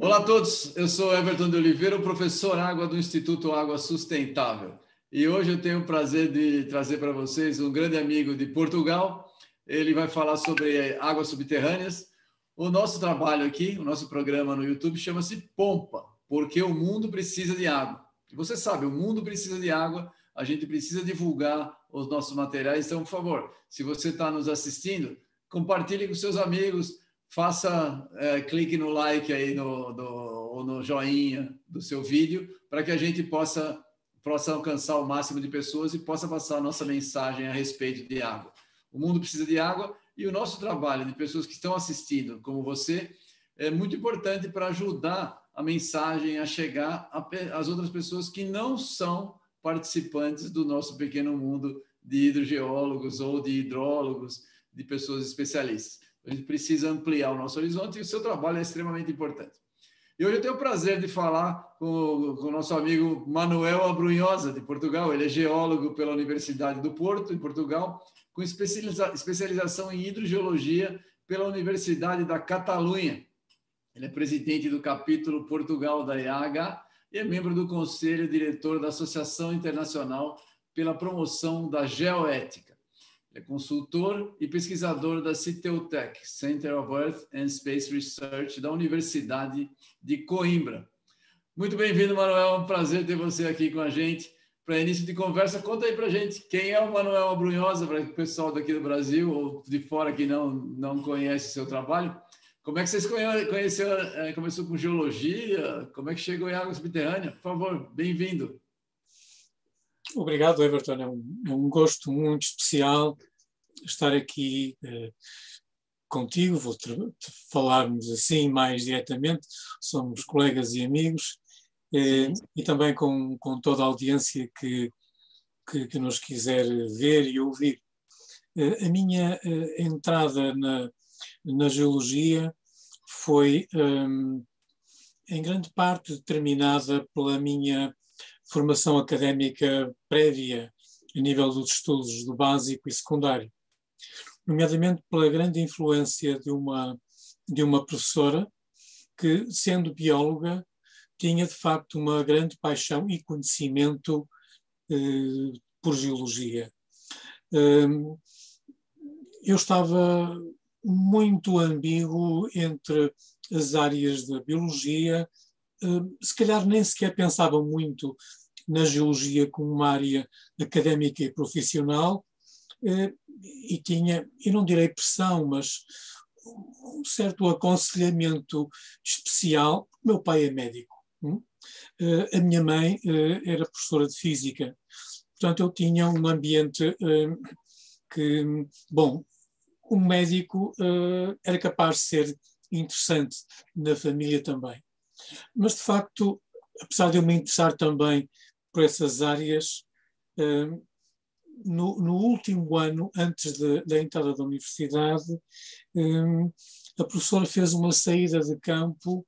Olá a todos, eu sou Everton de Oliveira, professor Água do Instituto Água Sustentável. E hoje eu tenho o prazer de trazer para vocês um grande amigo de Portugal. Ele vai falar sobre águas subterrâneas. O nosso trabalho aqui, o nosso programa no YouTube chama-se Pompa, porque o mundo precisa de água. Você sabe, o mundo precisa de água, a gente precisa divulgar os nossos materiais. Então, por favor, se você está nos assistindo, compartilhe com seus amigos, faça é, clique no like aí no, do, ou no joinha do seu vídeo para que a gente possa possa alcançar o máximo de pessoas e possa passar a nossa mensagem a respeito de água. O mundo precisa de água e o nosso trabalho de pessoas que estão assistindo, como você, é muito importante para ajudar a mensagem a chegar às outras pessoas que não são participantes do nosso pequeno mundo de hidrogeólogos ou de hidrólogos, de pessoas especialistas. A gente precisa ampliar o nosso horizonte e o seu trabalho é extremamente importante. E hoje eu tenho o prazer de falar com, o nosso amigo Manuel Abrunhosa, de Portugal. Ele é geólogo pela Universidade do Porto, em Portugal, com especializa especialização em hidrogeologia pela Universidade da Catalunha. Ele é presidente do capítulo Portugal da IAH e é membro do conselho diretor da Associação Internacional pela Promoção da Geoética. É consultor e pesquisador da Citeutec, Center of Earth and Space Research, da Universidade de Coimbra. Muito bem-vindo, Manuel. É um prazer ter você aqui com a gente. Para início de conversa, conta aí para a gente quem é o Manuel Abrunhosa, para o pessoal daqui do Brasil ou de fora que não, não conhece seu trabalho. Como é que vocês conheceram, é, começou com geologia? Como é que chegou em água subterrânea? Por favor, bem-vindo. Obrigado, Everton. É um, é um, gosto muito especial estar aqui eh, contigo. Vou falarmos assim mais diretamente. Somos colegas e amigos. Eh, e também com, com toda a audiência que, que, que nos quiser ver e ouvir. Eh, a minha eh, entrada na, na geologia foi, um, em grande parte, determinada pela minha formação académica prévia a nível dos estudos do básico e secundário, nomeadamente pela grande influência de uma, de uma professora que, sendo bióloga, tinha de facto uma grande paixão e conhecimento eh, por geologia. Um, eu estava muito ambíguo entre as áreas da biologia se calhar nem sequer pensava muito na geologia como uma área académica e profissional, eh, e tinha, e não direi pressão, mas um certo aconselhamento especial. Meu pai é médico, hum? eh, a minha mãe eh, era professora de física, portanto eu tinha um ambiente que, bom, um médico era capaz de ser interessante na família também. Mas, de facto, apesar de eu me interessar também por essas áreas, hum, no, no último ano, antes da entrada da universidade, hum, a professora fez uma saída de campo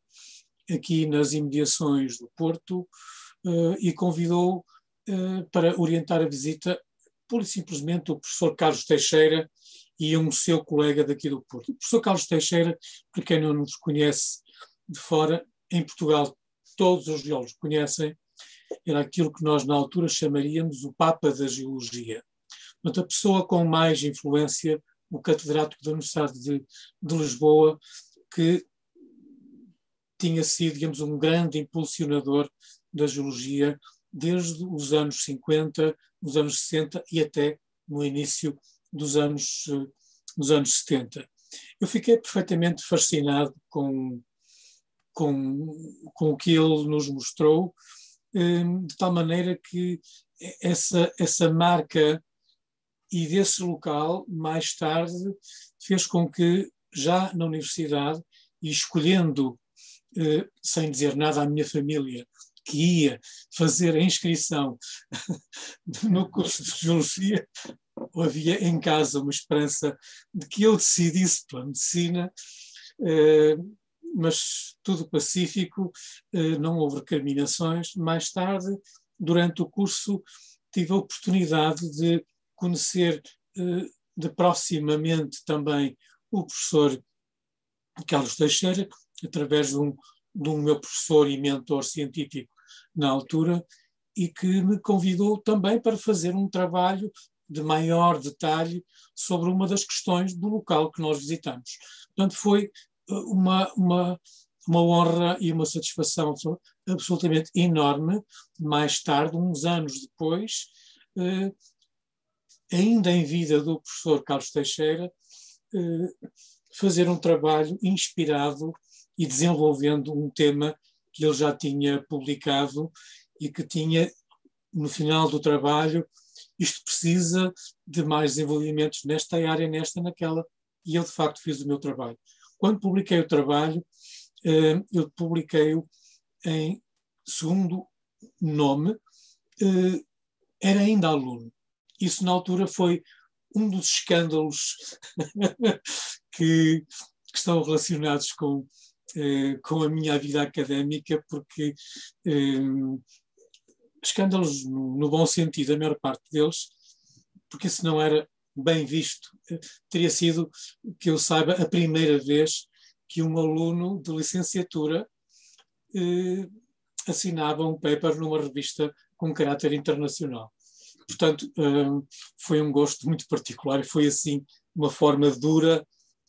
aqui nas imediações do Porto hum, e convidou para orientar a visita pura e simplesmente o professor Carlos Teixeira e um seu colega daqui do Porto. O professor Carlos Teixeira, para quem não nos conhece de fora, em Portugal todos os geólogos conhecem, era aquilo que nós na altura chamaríamos o Papa da Geologia. Portanto, a pessoa com mais influência, o catedrático da Universidade de, de Lisboa, que tinha sido, digamos, um grande impulsionador da geologia desde os anos 50, os anos 60 e até no início dos anos, dos anos 70. Eu fiquei perfeitamente fascinado com com, com o que ele nos mostrou, hum, de tal maneira que essa, essa marca e desse local, mais tarde, fez com que, já na universidade, e escolhendo, eh, sem dizer nada à minha família, que ia fazer a inscrição no curso de Geologia, havia em casa uma esperança de que eu decidisse pela medicina, eh, mas tudo pacífico, eh, não houve recriminações. Mais tarde, durante o curso, tive a oportunidade de conhecer de proximamente também o professor Carlos Teixeira, através de um, de um meu professor e mentor científico na altura, e que me convidou também para fazer um trabalho de maior detalhe sobre uma das questões do local que nós visitamos. Portanto, foi uma, uma, uma honra e uma satisfação absolutamente enorme. Mais tarde, uns anos depois, eh, ainda em vida do professor Carlos Teixeira, eh, fazer um trabalho inspirado e desenvolvendo um tema que ele já tinha publicado e que tinha, no final do trabalho, isto precisa de mais desenvolvimentos nesta área, nesta, naquela, e eu de facto fiz o meu trabalho. Quando publiquei o trabalho, eh, eu publiquei-o em segundo nome, eh, era ainda aluno. Isso na altura foi um dos escândalos que, que, estão relacionados com, eh, com a minha vida académica, porque escândalos no, no, bom sentido, a maior parte deles, porque isso não era bem visto. Teria sido, que eu saiba, a primeira vez que um aluno de licenciatura eh, assinava um paper numa revista com caráter internacional. Portanto, eh, foi um gosto muito particular e foi assim uma forma dura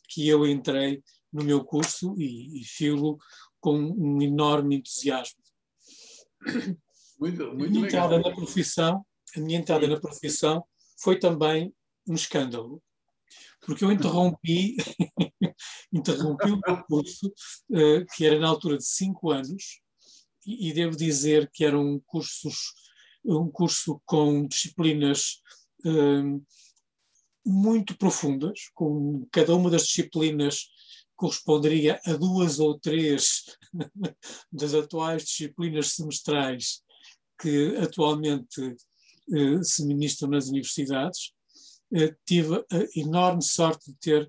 que eu entrei no meu curso e, e filo com um enorme entusiasmo. Muito, muito a minha legal. entrada na profissão, a minha entrada Sim. na profissão foi também um escândalo, porque eu interrompi, interrompi o meu curso, uh, que era na altura de cinco anos, e, e, devo dizer que eram cursos, um curso com disciplinas uh, muito profundas, com cada uma das disciplinas corresponderia a duas ou três das atuais disciplinas semestrais que atualmente eh, se ministram nas universidades. Eh, tive a enorme sorte de ter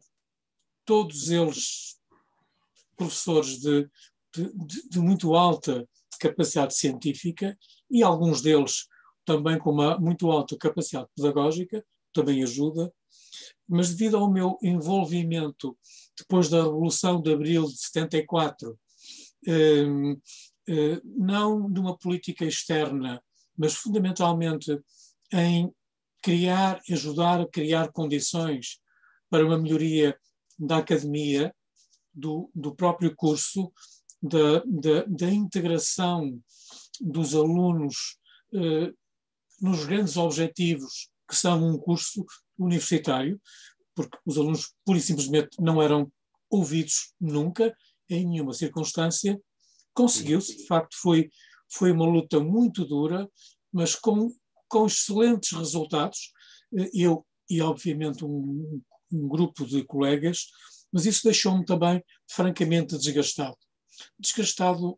todos eles professores de, de, de muito alta capacidade científica e alguns deles também com uma muito alta capacidade pedagógica, também ajuda, mas devido ao meu envolvimento depois da Revolução de Abril de 74, eh, eh, não numa política externa, mas fundamentalmente em criar, ajudar a criar condições para uma melhoria da academia, do, do próprio curso, da, da, da integração dos alunos eh, nos grandes objetivos que são um curso universitário, porque os alunos pura e simplesmente não eram ouvidos nunca, em nenhuma circunstância, Conseguiu-se, de facto, foi, foi uma luta muito dura, mas com, com excelentes resultados. Eh, eu e, obviamente, um, um grupo de colegas, mas isso deixou-me também francamente desgastado. Desgastado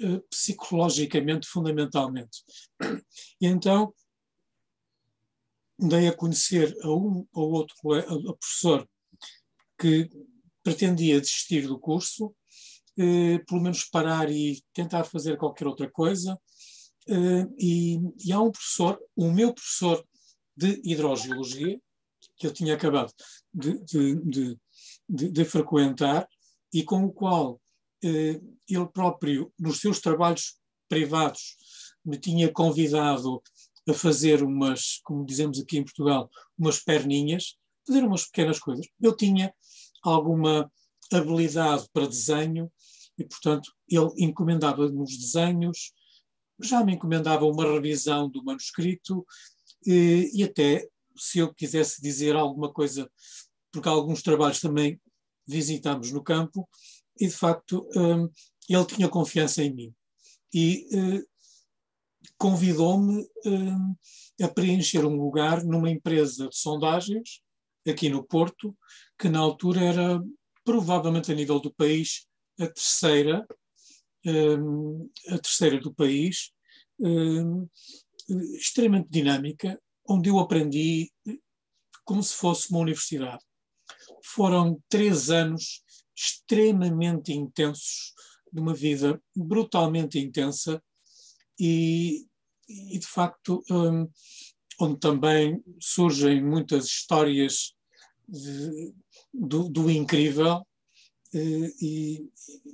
eh, psicologicamente, fundamentalmente. E então dei a conhecer a um ou outro colega, a professor que pretendia desistir do curso eh, pelo menos parar e tentar fazer qualquer outra coisa. Eh, e, e, há um professor, o meu professor de hidrogeologia, que eu tinha acabado de, de, de, de frequentar, e com o qual eh, ele próprio, nos seus trabalhos privados, me tinha convidado a fazer umas, como dizemos aqui em Portugal, umas perninhas, fazer umas pequenas coisas. Eu tinha alguma habilidade para desenho e, portanto, ele encomendava-nos desenhos, já me encomendava uma revisão do manuscrito e, e até, se eu quisesse dizer alguma coisa, porque alguns trabalhos também visitamos no campo, e de facto um, ele tinha confiança em mim. E uh, convidou-me um, a preencher um lugar numa empresa de sondagens, aqui no Porto, que na altura era provavelmente a nível do país a terceira, um, a terceira do país, um, extremamente dinâmica, onde eu aprendi como se fosse uma universidade. Foram três anos extremamente intensos, de uma vida brutalmente intensa, e, e de facto um, onde também surgem muitas histórias de, do, do, incrível. E,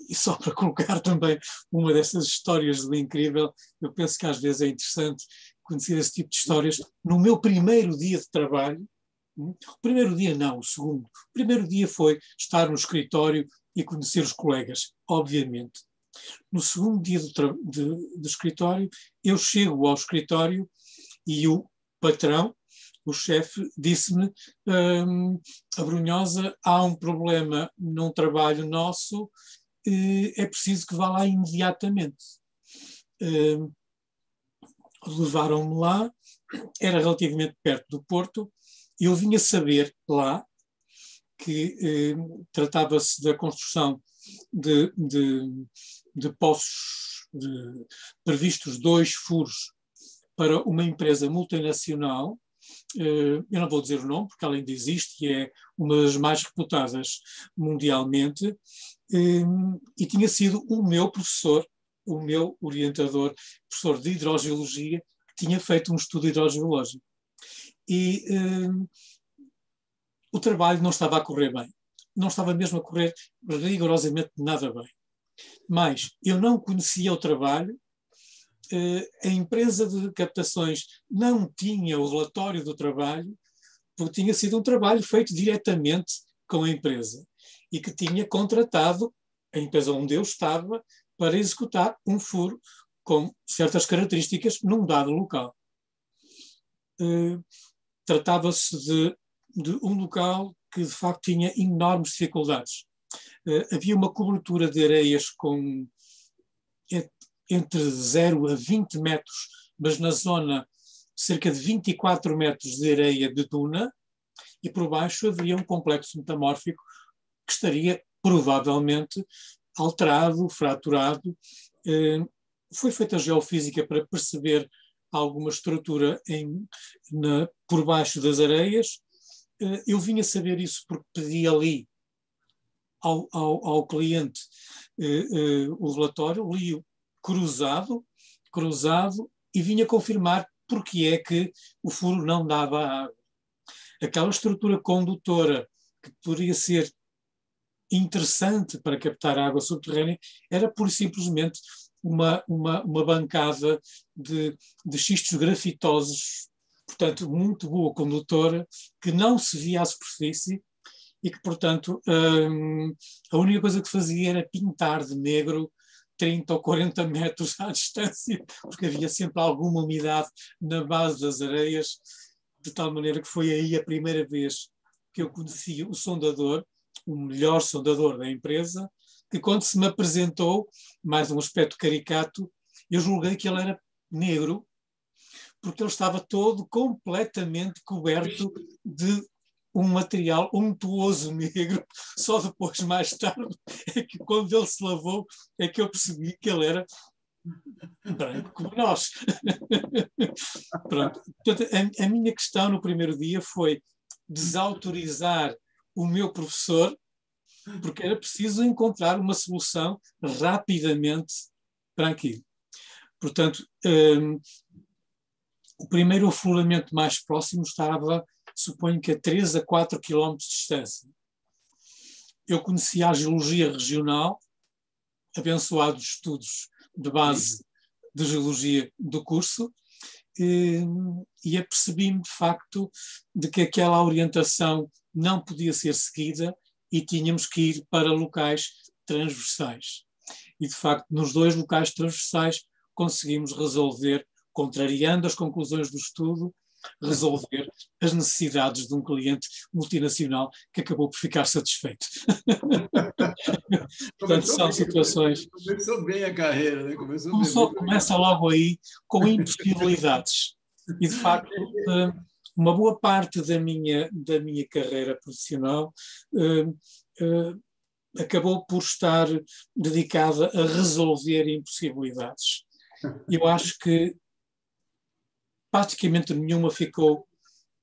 e, só para colocar também uma dessas histórias do incrível, eu penso que às vezes é interessante conhecer esse tipo de histórias. No meu primeiro dia de trabalho, o primeiro dia não, o segundo. O primeiro dia foi estar no escritório e conhecer os colegas, obviamente. No segundo dia do, de, de escritório, eu chego ao escritório e o patrão, o chefe, disse-me: hum, a Brunhosa, há um problema num trabalho nosso, é preciso que vá lá imediatamente. Hum, levaram-me lá, era relativamente perto do Porto, eu vinha saber lá que eh, tratava-se da construção de, de, de poços de, previstos dois furos para uma empresa multinacional. Eh, eu não vou dizer o nome, porque ela ainda existe e é uma das mais reputadas mundialmente, eh, e tinha sido o meu professor, o meu orientador, professor de hidrogeologia, que tinha feito um estudo hidrogeológico. E eh, o trabalho não estava a correr bem. Não estava mesmo a correr rigorosamente nada bem. Mas eu não conhecia o trabalho, a empresa de captações não tinha o relatório do trabalho, porque tinha sido um trabalho feito diretamente com a empresa e que tinha contratado a empresa onde eu estava para executar um furo com certas características num dado local. Uh, Tratava-se de, de, um local que de facto tinha enormes dificuldades. Uh, havia uma cobertura de areias com entre 0 a 20 metros, mas na zona cerca de 24 metros de areia de duna, e por baixo havia um complexo metamórfico que estaria provavelmente alterado, fraturado. Eh, foi feita a geofísica para perceber alguma estrutura em, na, por baixo das areias. Eh, eu vinha saber isso porque pedi ali ao, ao, ao cliente eh, o relatório, li-o cruzado, cruzado e vinha confirmar porque é que o furo não dava água. Aquela estrutura condutora que poderia ser interessante para captar água subterrânea era pura e simplesmente uma, uma, uma bancada de, de xistos grafitosos, portanto, muito boa condutora, que não se via à superfície e que, portanto, hum, a única coisa que fazia era pintar de negro 30 ou 40 metros à distância, porque havia sempre alguma umidade na base das areias, de tal maneira que foi aí a primeira vez que eu conheci o sondador, o melhor sondador da empresa, que quando se me apresentou, mais um aspecto caricato, eu julguei que ele era negro, porque ele estava todo completamente coberto de um material untuoso negro. Só depois, mais tarde, é que quando ele se lavou, é que eu percebi que ele era branco como nós. Pronto. Portanto, a, a minha questão no primeiro dia foi desautorizar o meu professor, porque era preciso encontrar uma solução rapidamente para aquilo. Portanto, um, o primeiro afloramento mais próximo estava, suponho que a 3 a 4 quilómetros de distância. Eu conhecia a geologia regional, abençoados estudos de base de geologia do curso, e apercebi-me de facto de que aquela orientação não podia ser seguida e tínhamos que ir para locais transversais. E de facto, nos dois locais transversais conseguimos resolver, contrariando as conclusões do estudo, resolver as necessidades de um cliente multinacional que acabou por ficar satisfeito. Portanto, são bem, situações. Começou bem a carreira, né? Começou Começou, bem. Começa logo aí com impossibilidades. E, de facto, eh, uma boa parte da minha, da minha carreira profissional uh, uh, acabou por estar dedicada a resolver impossibilidades. Eu acho que praticamente nenhuma ficou,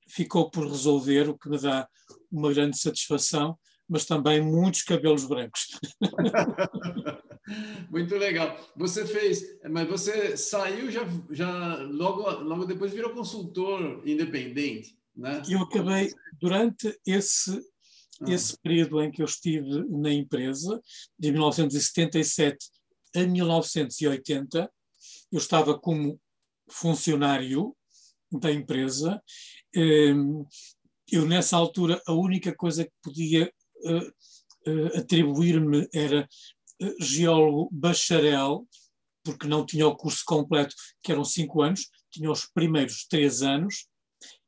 ficou por resolver, o que me dá uma grande satisfação, mas também muitos cabelos brancos. Muito legal. Você fez, mas você saiu já, já logo, logo depois virou consultor independente, né? Eu acabei durante esse ah. esse período em que eu estive na empresa, de 1977 a 1980, eu estava como funcionário da empresa. Ehm, eu, nessa altura, a única coisa que podia eh, eh, atribuir-me era eh, geólogo bacharel, porque não tinha o curso completo, que eram cinco anos, tinha os primeiros três anos,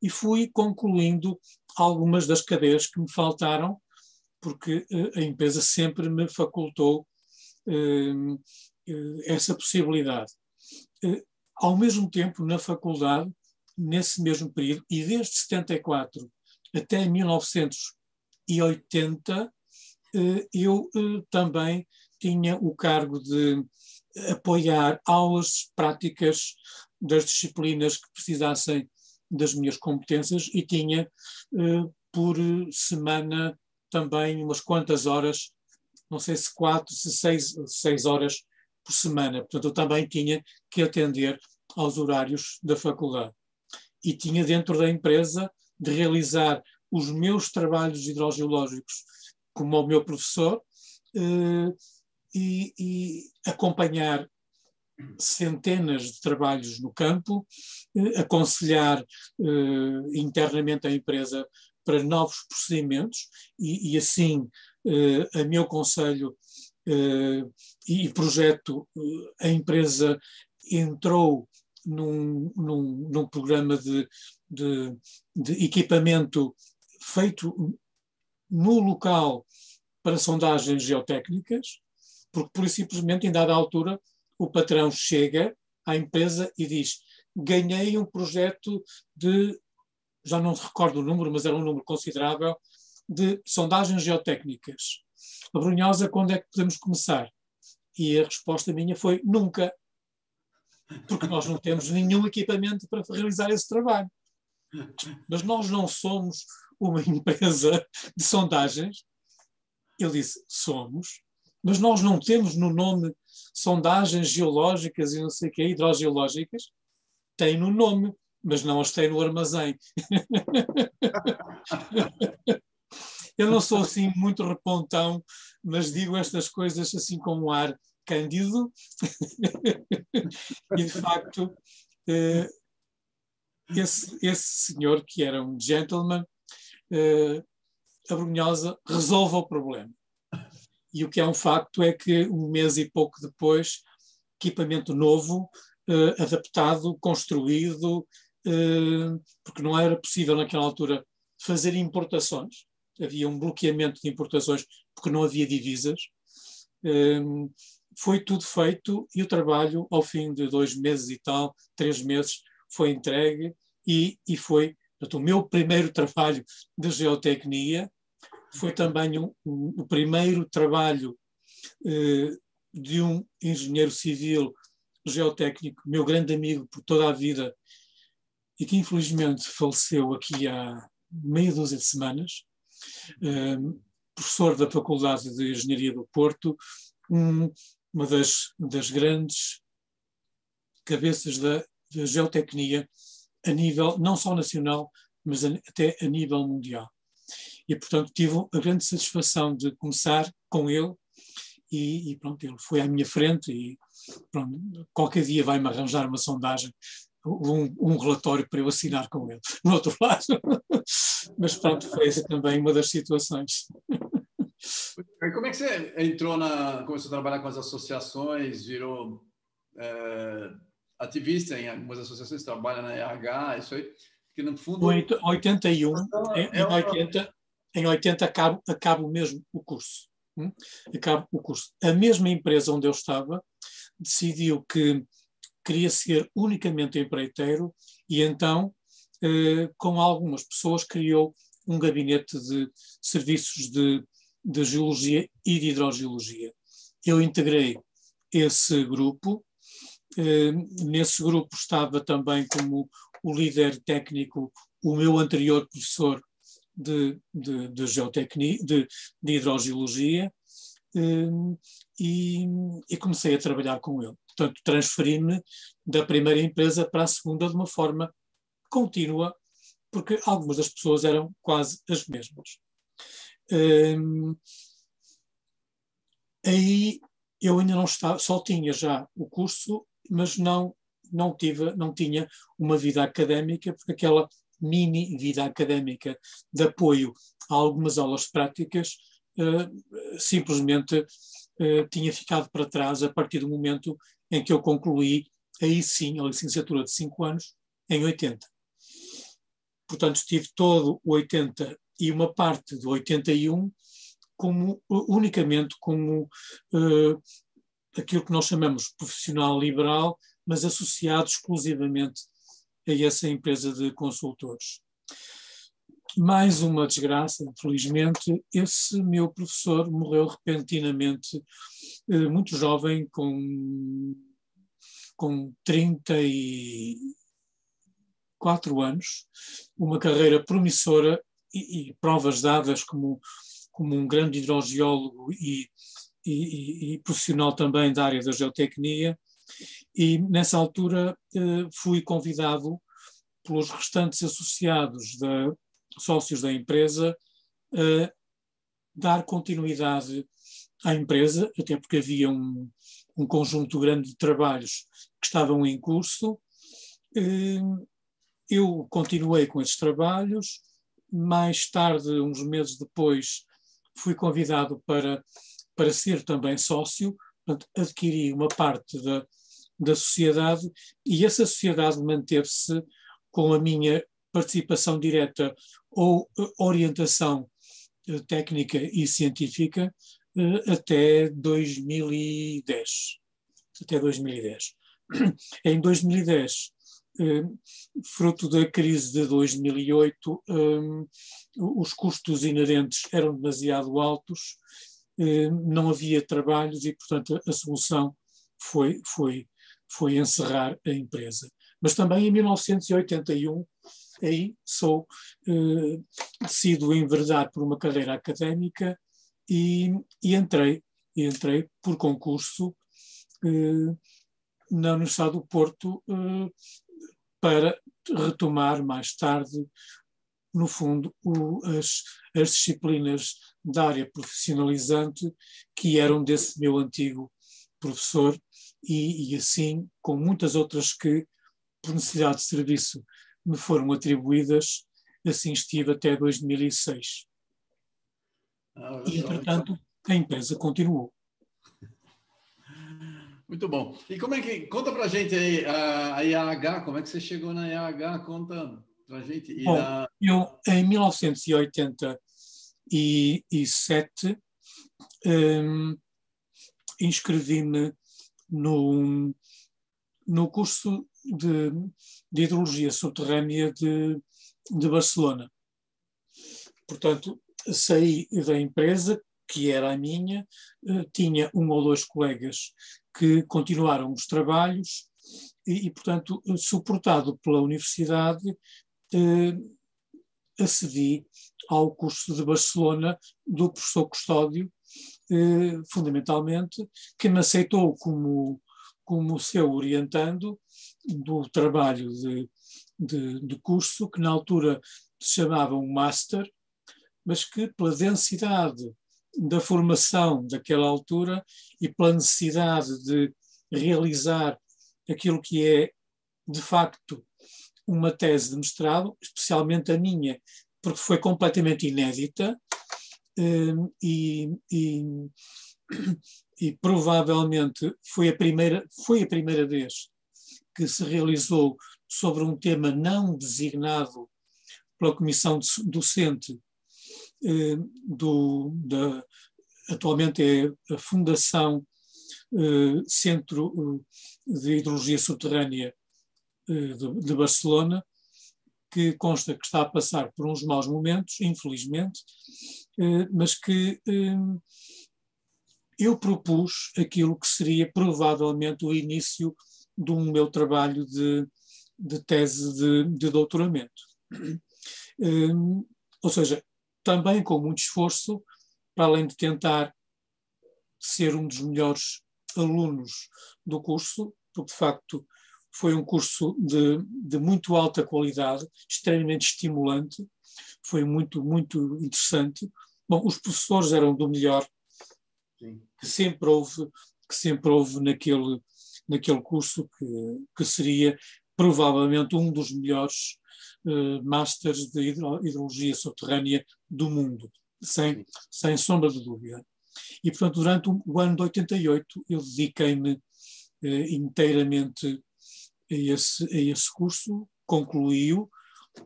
e fui concluindo algumas das cadeiras que me faltaram, porque a empresa sempre me facultou ehm, essa possibilidade. Ao mesmo tempo, na faculdade, nesse mesmo período, e desde 74 até 1980, eh, eu eh, também tinha o cargo de apoiar aulas práticas das disciplinas que precisassem das minhas competências e tinha eh, por semana também umas quantas horas, não sei se quatro, se seis, seis horas por semana. Portanto, eu também tinha que atender aos horários da faculdade. E tinha dentro da empresa de realizar os meus trabalhos hidrogeológicos como o meu professor eh, e, e, acompanhar centenas de trabalhos no campo, eh, aconselhar eh, internamente a empresa para novos procedimentos e, e assim a meu conselho e projeto a empresa entrou num, num, num programa de, de, de equipamento feito no local para sondagens geotécnicas, porque, por simplesmente, em dada altura, o patrão chega à empresa e diz: ganhei um projeto de, já não recordo o número, mas era um número considerável, de sondagens geotécnicas. A Brunhosa, quando é que podemos começar? E a resposta minha foi: nunca porque nós não temos nenhum equipamento para realizar esse trabalho. Mas nós não somos uma empresa de sondagens. Ele disse: somos, mas nós não temos no nome sondagens geológicas e não sei o que, hidrogeológicas. Tem no nome, mas não as tem no armazém. Eu não sou assim muito repontão, mas digo estas coisas assim com um ar Cândido, e de facto eh, esse, esse senhor, que era um gentleman, eh, a Brunhosa resolve o problema. E o que é um facto é que um mês e pouco depois, equipamento novo, eh, adaptado, construído, porque não era possível naquela altura fazer importações, havia um bloqueamento de importações porque não havia divisas foi tudo feito e o trabalho, ao fim de dois meses e tal, três meses, foi entregue e, e foi portanto, o meu primeiro trabalho de geotecnia. Foi também um, um, o primeiro trabalho eh, de um engenheiro civil geotécnico, meu grande amigo por toda a vida, e que infelizmente faleceu aqui há meia dúzia de semanas, eh, professor da Faculdade de Engenharia do Porto, um, uma das, das grandes cabeças da, da geotecnia a nível não só nacional, mas a, até a nível mundial. E, portanto, tive a grande satisfação de começar com ele e, e pronto, ele foi à minha frente e pronto, qualquer dia vai-me arranjar uma sondagem, um, um, relatório para eu assinar com ele, no outro lado. Mas pronto, foi essa também uma das situações. Como é que você entrou na. começou a trabalhar com as associações, virou é, ativista em algumas associações, trabalha na RH, isso aí? Que no fundo. Em 81, em, em 80, em 80 acabo, acabo mesmo o curso. Hum? Acabo o curso. A mesma empresa onde eu estava decidiu que queria ser unicamente empreiteiro e então, eh, com algumas pessoas, criou um gabinete de serviços de de Geologia e de Hidrogeologia. Eu integrei esse grupo. Eh, nesse grupo estava também como o líder técnico o meu anterior professor de, de, de geotecnia, de, de hidrogeologia, um, e, e, comecei a trabalhar com ele. Portanto, transferi-me da primeira empresa para a segunda de uma forma contínua, porque algumas das pessoas eram quase as mesmas. Um, aí eu ainda não estava, só tinha já o curso, mas não não tive, não tinha uma vida académica, porque aquela mini vida académica de apoio a algumas aulas práticas uh, simplesmente uh, tinha ficado para trás a partir do momento em que eu concluí, aí sim, a licenciatura de cinco anos, em 80. Portanto, estive todo o 80 e uma parte do 81 como, unicamente como uh, aquilo que nós chamamos profissional liberal, mas associado exclusivamente a essa empresa de consultores. Mais uma desgraça, infelizmente, esse meu professor morreu repentinamente, eh, muito jovem, com, com 34 anos, uma carreira promissora e, e provas dadas como, como um grande hidrogeólogo e, e, e, profissional também da área da geotecnia, e nessa altura eh, fui convidado pelos restantes associados, da, sócios da empresa, a dar continuidade à empresa, até porque havia um, um conjunto grande de trabalhos que estavam em curso. Eh, eu continuei com esses trabalhos. Mais tarde, uns meses depois, fui convidado para, para ser também sócio, portanto, adquiri uma parte da, da sociedade e essa sociedade manteve-se com a minha participação direta ou eh, orientação eh, técnica e científica eh, até 2010. Até 2010. Em 2010, fruto da crise de 2008, os custos inerentes eram demasiado altos, não havia trabalhos e, portanto, a solução foi, foi foi encerrar a empresa. Mas também em 1981, aí sou, eh, decido enverdar por uma carreira académica e, e entrei, e entrei por concurso eh, na Universidade do Porto eh, para retomar mais tarde, no fundo, o, as, as disciplinas da área profissionalizante que eram desse meu antigo professor e, e assim com muitas outras que, por necessidade de serviço, me foram atribuídas, assim estive até 2006. Ah, e, entretanto, a empresa continuou. Muito bom. E como é que. Conta pra gente aí, a, a IAH, como é que você chegou na IAH? Conta pra gente. E bom, na... Eu, em 1987, um, inscrevi-me no, no curso de, de hidrologia subterrânea de, de Barcelona. Portanto, saí da empresa, que era a minha, eh, tinha um ou dois colegas que continuaram os trabalhos e, e portanto, suportado pela universidade, eh, acedi ao curso de Barcelona do professor Custódio, eh, fundamentalmente, que me aceitou como, como seu orientando do trabalho de, de, de curso, que na altura se chamava um Master, mas que pela densidade da formação daquela altura e pela necessidade de realizar aquilo que é, de facto, uma tese de mestrado, especialmente a minha, porque foi completamente inédita, Hum, e, e, e, provavelmente foi a primeira foi a primeira vez que se realizou sobre um tema não designado pela comissão docente hum, do da atualmente é a Fundação hum, Centro de Hidrologia Subterrânea de, de Barcelona que consta que está a passar por uns maus momentos, infelizmente, eh, mas que eh, eu propus aquilo que seria provavelmente o início do meu trabalho de, de tese de, de doutoramento. Eh, Ou seja, também com muito esforço, para além de tentar ser um dos melhores alunos do curso, porque de facto foi um curso de, de muito alta qualidade, extremamente estimulante, foi muito, muito interessante. Bom, os professores eram do melhor, Sim. que sempre houve, que sempre houve naquele, naquele curso, que, que seria provavelmente um dos melhores uh, masters de hidrologia subterrânea do mundo, sem, sem sombra de dúvida. E, portanto, durante o, o ano de 88, eu dediquei-me uh, inteiramente a esse, a esse curso, concluí-o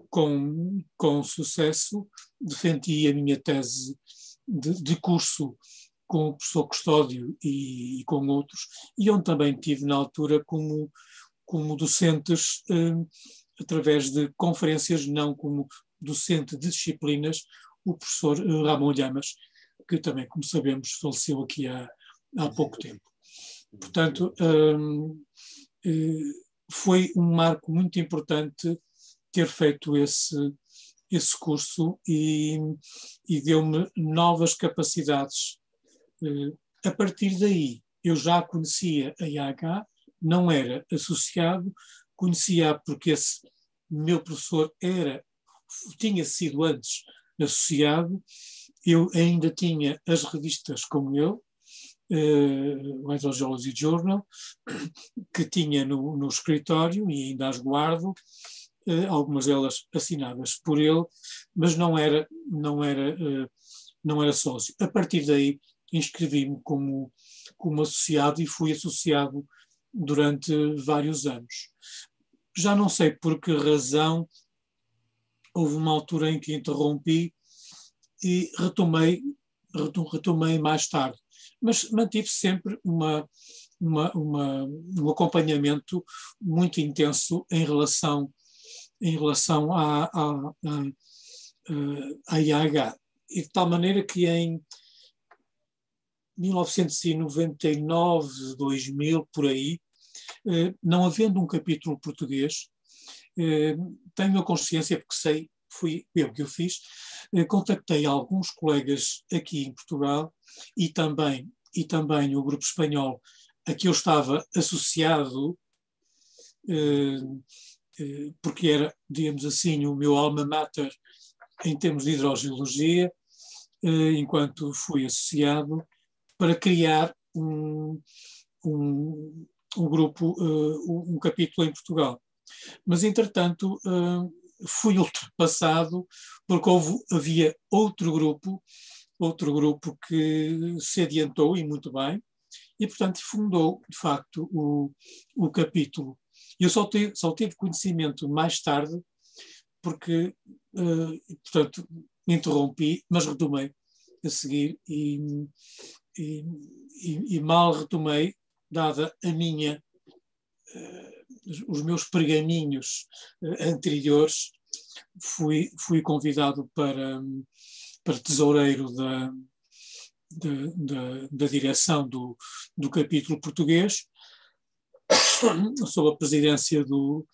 com, com sucesso, defendi a minha tese de, de curso com o professor Custódio e, e, com outros, e onde também tive na altura como, como docentes eh, através de conferências, não como docente de disciplinas, o professor eh, Ramon Llamas, que também, como sabemos, faleceu aqui há, há pouco tempo. Portanto, eh, eh foi um marco muito importante ter feito esse, esse curso e, e deu-me novas capacidades. Eh, a partir daí, eu já conhecia a IAH, não era associado, conhecia porque esse meu professor era, tinha sido antes associado, eu ainda tinha as revistas como eu, uh, o Hydrogeology Journal, que tinha no, no escritório e ainda as guardo, uh, algumas delas assinadas por ele, mas não era, não era, uh, não era sócio. A partir daí inscrevi-me como, como associado e fui associado durante vários anos. Já não sei por que razão houve uma altura em que interrompi e retomei, retomei mais tarde mas mantive sempre uma, uma, uma, um acompanhamento muito intenso em relação, em relação à, à, à, à IAH. E de tal maneira que em 1999, 2000, por aí, não havendo um capítulo português, eh, tenho a consciência, porque sei, fui eu que o fiz, eh, contactei alguns colegas aqui em Portugal e também, e também o grupo espanhol a que eu estava associado, eh, eh, porque era, digamos assim, o meu alma mater em termos de hidrogeologia, enquanto fui associado, para criar um, um, um grupo, um capítulo em Portugal. Mas, entretanto, fui ultrapassado porque houve, havia outro grupo, outro grupo que se adiantou e muito bem, e portanto fundou de facto o, o capítulo. Eu só tive, só tive conhecimento mais tarde, porque, uh, portanto, interrompi, mas retomei a seguir e, e, e, e mal retomei, dada a minha uh, os meus pergaminhos uh, anteriores, fui, fui convidado para, para tesoureiro da, da, da, da direção do, do capítulo português, sob a presidência do,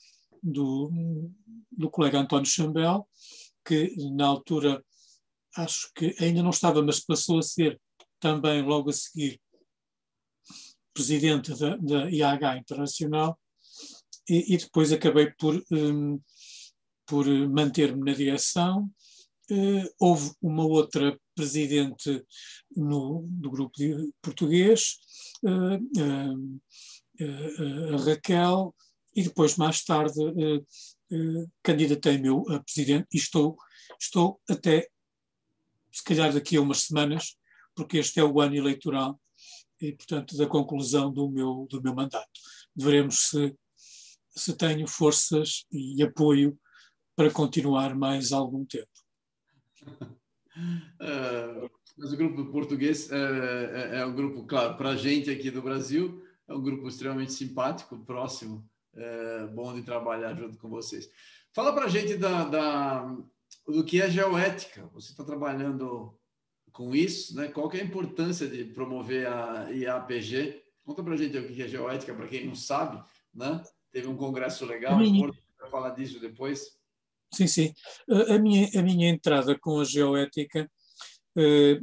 do, do colega António Chambel, que na altura acho que ainda não estava, mas passou a ser também logo a seguir presidente da, da IAH Internacional, e, e depois acabei por, um, por manter-me na direção. Uh, houve uma outra presidente no, do grupo português, uh, uh, a Raquel, e depois, mais tarde, candidatei-me a presidente e estou, estou até, se calhar daqui a umas semanas, porque este é o ano eleitoral e, portanto, da conclusão do meu, do meu mandato. Veremos se se tenho forças e apoio para continuar mais algum tempo. Uh, mas o grupo português uh, é, é, um grupo, claro, para a gente aqui do Brasil, é um grupo extremamente simpático, próximo, uh, bom de trabalhar junto com vocês. Fala para a gente da, da, do que é geoética. Você está trabalhando com isso, né? Qual é a importância de promover a IAPG? Conta para a gente o que é geoética, para quem não sabe, né? Teve um congresso legal, vai falar disso depois. sim, sim. A minha, a minha entrada com a geoética eh,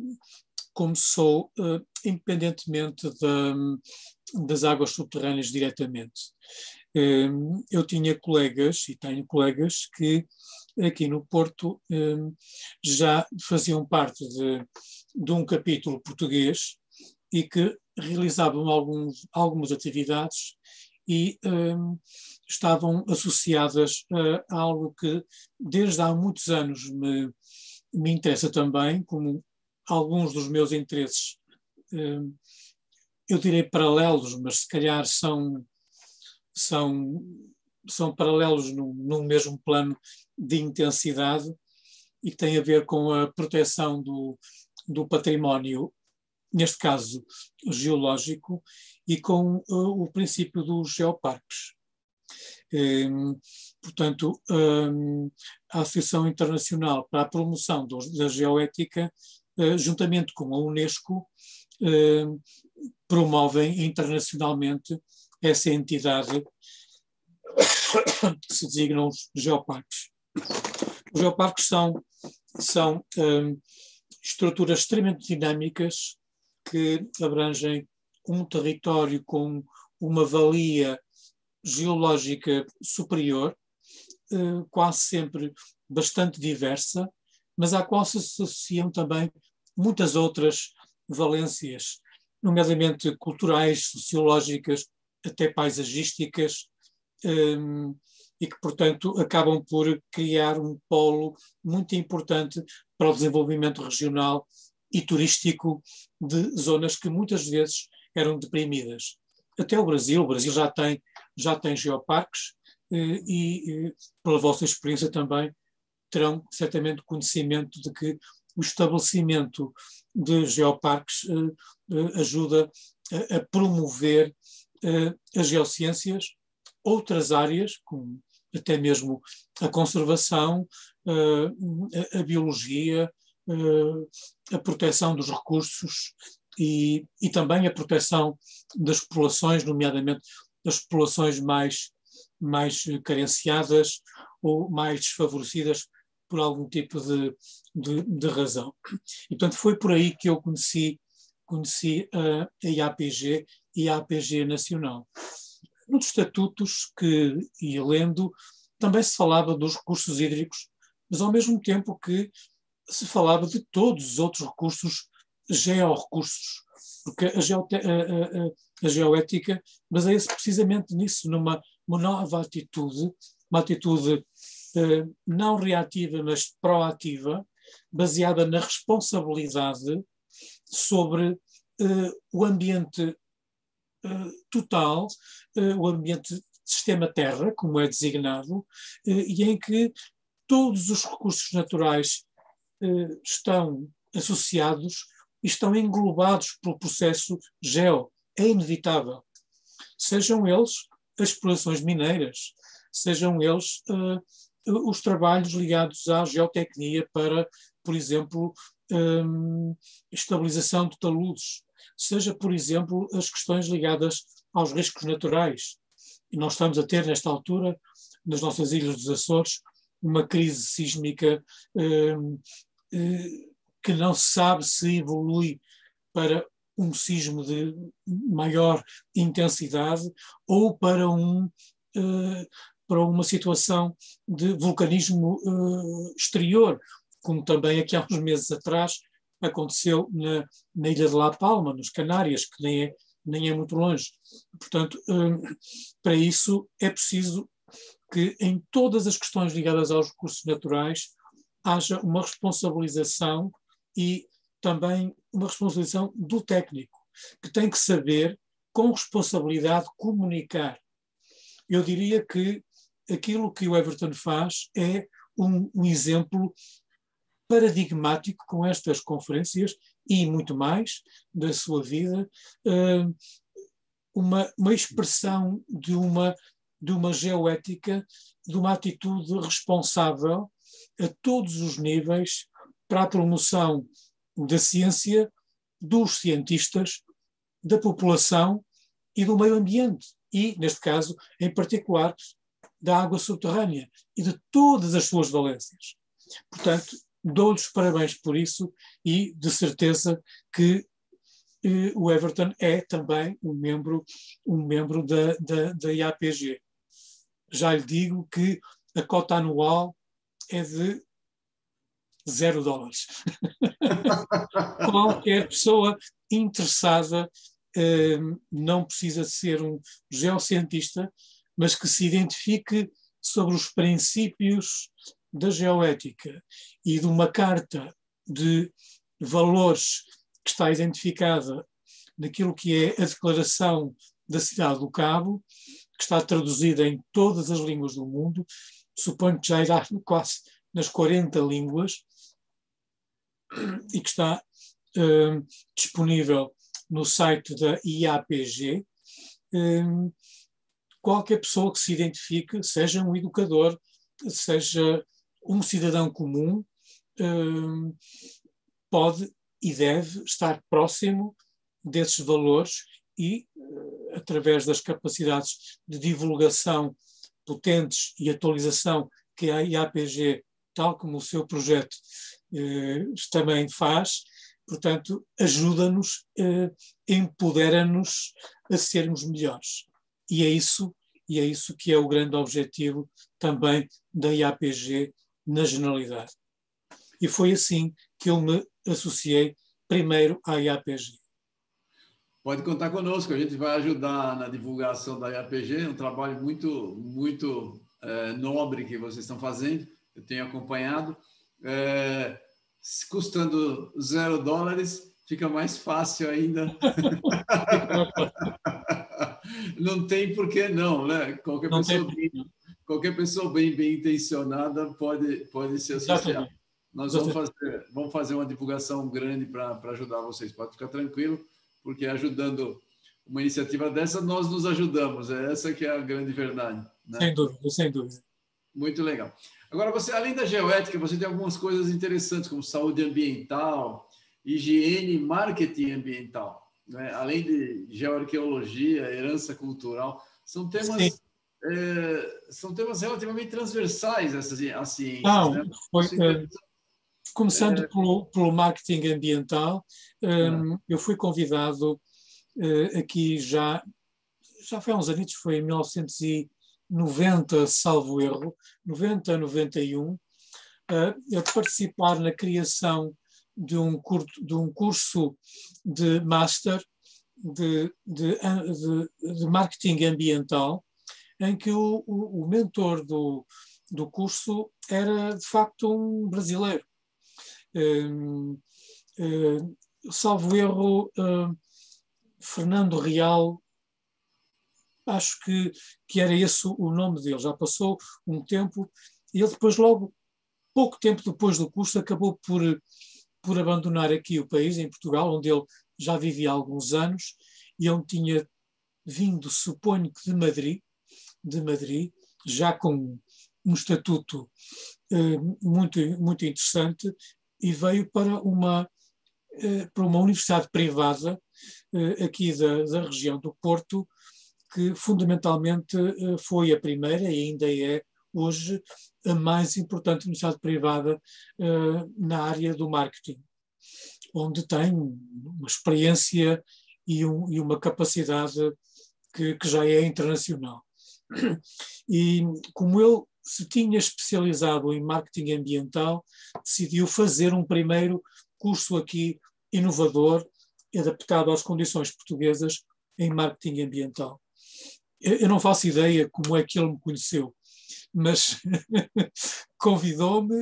começou eh, independentemente da, das águas subterrâneas diretamente. Eh, eu tinha colegas, e tenho colegas, que aqui no Porto já faziam parte de, de um capítulo português e que realizavam alguns, algumas atividades e um, estavam associadas a, algo que desde há muitos anos me, me interessa também, como alguns dos meus interesses, um, eu direi paralelos, mas se calhar são, são, são paralelos num, num mesmo plano de intensidade e que tem a ver com a proteção do, do património neste caso geológico, e com uh, o princípio dos geoparques. Um, portanto, um, a Associação Internacional para a Promoção do, da Geoética, uh, juntamente com a Unesco, uh, promovem internacionalmente essa entidade que se designam os geoparques. Os geoparques são, são um, estruturas extremamente dinâmicas que abrangem um território com uma valia geológica superior, eh, quase sempre bastante diversa, mas à qual se associam também muitas outras valências, nomeadamente culturais, sociológicas, até paisagísticas, ehm, e que, portanto, acabam por criar um polo muito importante para o desenvolvimento regional e turístico de zonas que muitas vezes eram deprimidas. Até o Brasil, o Brasil já tem, já tem geoparques eh, e, pela vossa experiência também, terão certamente conhecimento de que o estabelecimento de geoparques eh, eh, ajuda a, a promover as geociências, outras áreas, como até mesmo a conservação, a, a biologia, a proteção dos recursos e, e também a proteção das populações, nomeadamente das populações mais, mais carenciadas ou mais desfavorecidas por algum tipo de, de, de, razão. E, portanto, foi por aí que eu conheci, conheci a, a IAPG e a APG Nacional. Nos estatutos que ia lendo, também se falava dos recursos hídricos, mas ao mesmo tempo que se falava de todos os outros recursos, georrecursos, porque a, geote, a, a, a geoética baseia-se precisamente nisso, numa nova atitude, uma atitude eh, não reativa, mas proativa, baseada na responsabilidade sobre eh, o ambiente total, o ambiente sistema Terra, como é designado, e em que todos os recursos naturais eh, estão associados e estão englobados pelo processo geo. É inevitável. Sejam eles as explorações mineiras, sejam eles uh, os trabalhos ligados à geotecnia para, por exemplo, um, estabilização de taludes, seja, por exemplo, as questões ligadas aos riscos naturais. E nós estamos a ter, nesta altura, nas nossas ilhas dos Açores, uma crise sísmica um, eh, que não se sabe se evolui para um sismo de maior intensidade ou para, um, eh, para uma situação de vulcanismo eh, exterior, como também aqui há uns meses atrás aconteceu na, na ilha de La Palma, nos Canárias, que nem é, nem é muito longe. Portanto, para isso é preciso que em todas as questões ligadas aos recursos naturais haja uma responsabilização e também uma responsabilização do técnico, que tem que saber, com responsabilidade, comunicar. Eu diria que aquilo que o Everton faz é um, um exemplo paradigmático com estas conferências e muito mais da sua vida, uh, uma, uma expressão de uma, de uma geoética, de uma atitude responsável a todos os níveis para a promoção da ciência, dos cientistas, da população e do meio ambiente. E, neste caso, em particular, da água subterrânea e de todas as suas valências. Portanto, dou-lhes parabéns por isso e de certeza que eh, o Everton é também um membro, um membro da, da, da IAPG. Já lhe digo que a cota anual é de zero dólares. Qualquer pessoa interessada eh, não precisa ser um geocientista, mas que se identifique sobre os princípios da geoética e de uma carta de valores que está identificada naquilo que é a Declaração da Cidade do Cabo, que está traduzida em todas as línguas do mundo, suponho que já irá quase nas 40 línguas, e que está uh, disponível no site da IAPG. Uh, qualquer pessoa que se identifique, seja um educador, seja um cidadão comum, uh, pode e deve estar próximo desses valores e, através das capacidades de divulgação potentes e atualização que a IAPG, tal como o seu projeto, eh, também faz, portanto, ajuda-nos, empodera-nos a sermos melhores. E é isso, e é isso que é o grande objetivo também da IAPG na generalidade. E foi assim que eu me associei primeiro à IAPG. Pode contar conosco, a gente vai ajudar na divulgação da IAPG, é um trabalho muito, muito é, nobre que vocês estão fazendo, eu tenho acompanhado. É, custando zero dólares, fica mais fácil ainda. não tem por que não, né? Qualquer não pessoa, bem, qualquer pessoa bem, bem intencionada pode, pode se associar. Nós vamos fazer, vamos fazer uma divulgação grande para ajudar vocês. Pode ficar tranquilo, porque ajudando uma iniciativa dessa, nós nos ajudamos. É essa que é a grande verdade. Né? Sem dúvida, sem dúvida. Muito legal. Agora, você, além da geoética, você tem algumas coisas interessantes, como saúde ambiental, higiene e marketing ambiental. Né? Além de geoarqueologia, herança cultural, são temas, é, são temas relativamente transversais essas a ciência. Não, né? foi, é, começando é, pelo, pelo, marketing ambiental, um, é. eu fui convidado uh, aqui já, já foi há uns anos, foi em 1900 e 90, salvo erro, 90 a 91, uh, a participar na criação de um, curto, de um curso de master de, de, de, de marketing ambiental, em que o, o, o, mentor do, do curso era, de facto, um brasileiro. Um, uh, salvo erro, uh, Fernando Real acho que, que era esse o nome dele. Já passou um tempo e ele depois, logo, pouco tempo depois do curso, acabou por, por abandonar aqui o país, em Portugal, onde ele já vivia há alguns anos e onde tinha vindo, suponho que de Madrid, de Madrid, já com um estatuto eh, muito, muito interessante, e veio para uma, eh, para uma universidade privada eh, aqui da, da região do Porto, que fundamentalmente foi a primeira e ainda é hoje a mais importante universidade privada na área do marketing, onde tem uma experiência e, um, e uma capacidade que, que, já é internacional. E como ele se tinha especializado em marketing ambiental, decidiu fazer um primeiro curso aqui inovador, adaptado às condições portuguesas em marketing ambiental. Eu não faço ideia como é que ele me conheceu, mas convidou-me,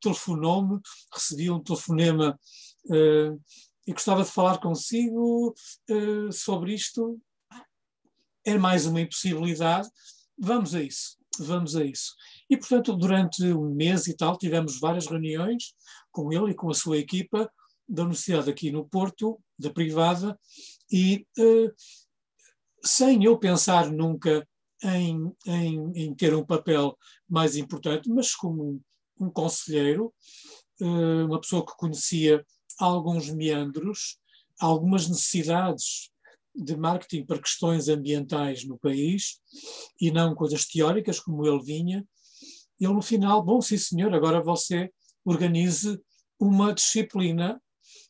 telefonou-me, recebi um telefonema uh, e gostava de falar consigo uh, sobre isto. É mais uma impossibilidade. Vamos a isso, vamos a isso. E, portanto, durante um mês e tal, tivemos várias reuniões com ele e com a sua equipa da Universidade aqui no Porto, da privada, e uh, sem eu pensar nunca em, em, em, ter um papel mais importante, mas como um, um conselheiro, uh, uma pessoa que conhecia alguns meandros, algumas necessidades de marketing para questões ambientais no país e não coisas teóricas como ele vinha. Ele no final, bom, sim senhor, agora você organize uma disciplina,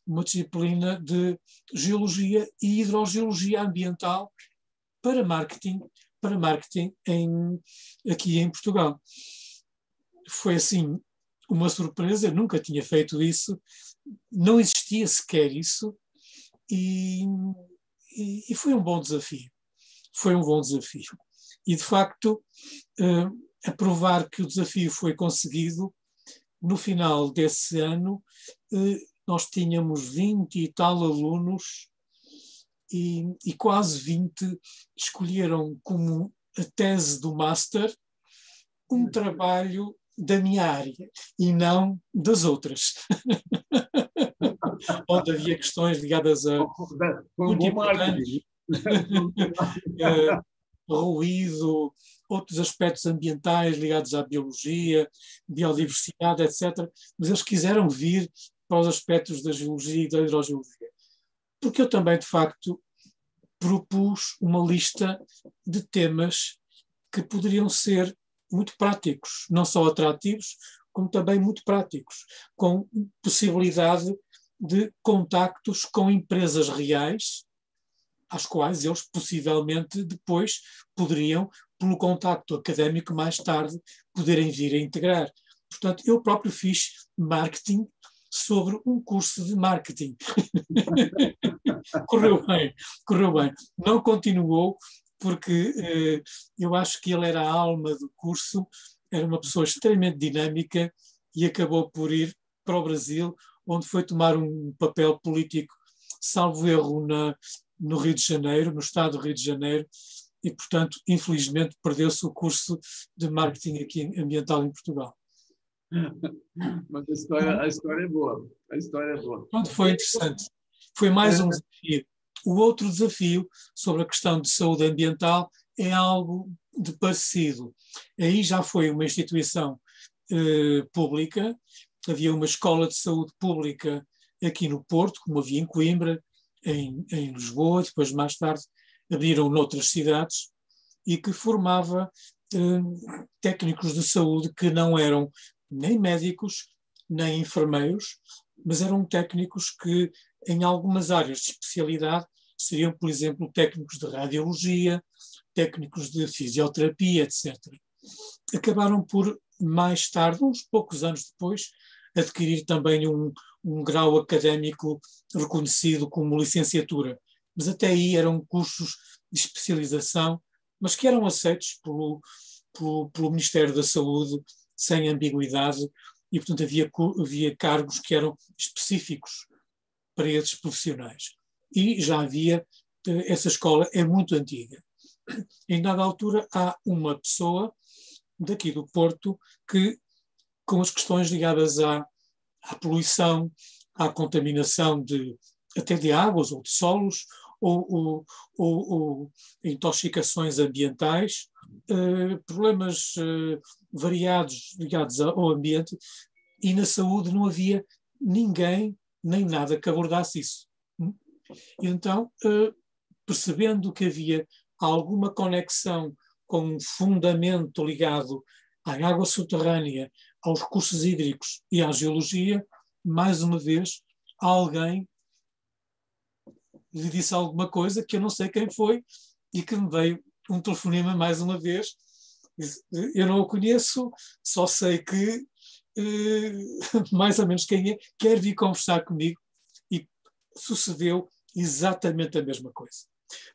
uma disciplina de geologia e hidrogeologia ambiental para marketing, para marketing em, aqui em Portugal. Foi assim uma surpresa, eu nunca tinha feito isso, não existia sequer isso, e, e, e foi um bom desafio. Foi um bom desafio. E, de facto, a provar que o desafio foi conseguido, no final desse ano, uh, nós tínhamos 20 e tal alunos e, e, quase 20 escolheram como a tese do Master um trabalho da minha área e não das outras. Onde havia questões ligadas a muito importantes, eh, ruído, outros aspectos ambientais ligados à biologia, biodiversidade, etc. Mas eles quiseram vir para os aspectos da geologia e da hidrogeologia. Porque eu também, de facto, propus uma lista de temas que poderiam ser muito práticos, não só atrativos, como também muito práticos, com possibilidade de contactos com empresas reais, às quais eles possivelmente depois poderiam, pelo contacto académico mais tarde, poderem vir a integrar. Portanto, eu próprio fiz marketing sobre um curso de marketing. correu bem, correu bem. Não continuou, porque eh, eu acho que ele era a alma do curso, era uma pessoa extremamente dinâmica e acabou por ir para o Brasil, onde foi tomar um papel político, salvo erro, na, no Rio de Janeiro, no estado do Rio de Janeiro, e, portanto, infelizmente, perdeu-se o curso de marketing aqui ambiental em Portugal. Mas a história, a história é boa. A história é boa. Pronto, foi interessante. Foi mais um desafio. O outro desafio sobre a questão de saúde ambiental é algo de parecido. Aí já foi uma instituição eh, pública, havia uma escola de saúde pública aqui no Porto, como havia em Coimbra, em, em Lisboa, depois mais tarde abriram noutras cidades, e que formava eh, técnicos de saúde que não eram nem médicos, nem enfermeiros, mas eram técnicos que, em algumas áreas de especialidade, seriam, por exemplo, técnicos de radiologia, técnicos de fisioterapia, etc. Acabaram por, mais tarde, uns poucos anos depois, adquirir também um, um grau académico reconhecido como licenciatura. Mas até aí eram cursos de especialização, mas que eram aceitos pelo, pelo, pelo Ministério da Saúde sem ambiguidade e, portanto, havia, havia cargos que eram específicos para esses profissionais e já havia, eh, essa escola é muito antiga. Em dada altura há uma pessoa daqui do Porto que, com as questões ligadas à, à poluição, à contaminação de, até de águas ou de solos, ou, ou, ou, ou intoxicações ambientais, eh, problemas eh, variados ligados ao ambiente, e na saúde não havia ninguém nem nada que abordasse isso. E então, uh, percebendo que havia alguma conexão com um fundamento ligado à água subterrânea, aos recursos hídricos e à geologia, mais uma vez, alguém lhe disse alguma coisa que eu não sei quem foi e que me veio um telefonema mais uma vez. Eu não o conheço, só sei que eh, mais ou menos quem é, quer vir conversar comigo e sucedeu exatamente a mesma coisa.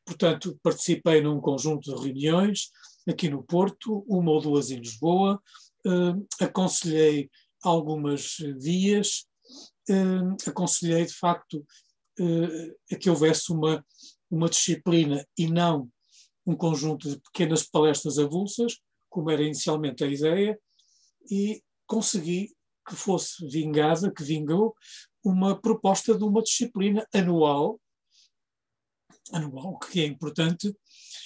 Portanto, participei num conjunto de reuniões aqui no Porto, uma ou duas em Lisboa, uh, aconselhei algumas vias, uh, aconselhei de facto uh, a que houvesse uma, uma disciplina e não um conjunto de pequenas palestras avulsas, como era inicialmente a ideia, e consegui que fosse vingada, que vingou, uma proposta de uma disciplina anual anual, que é importante,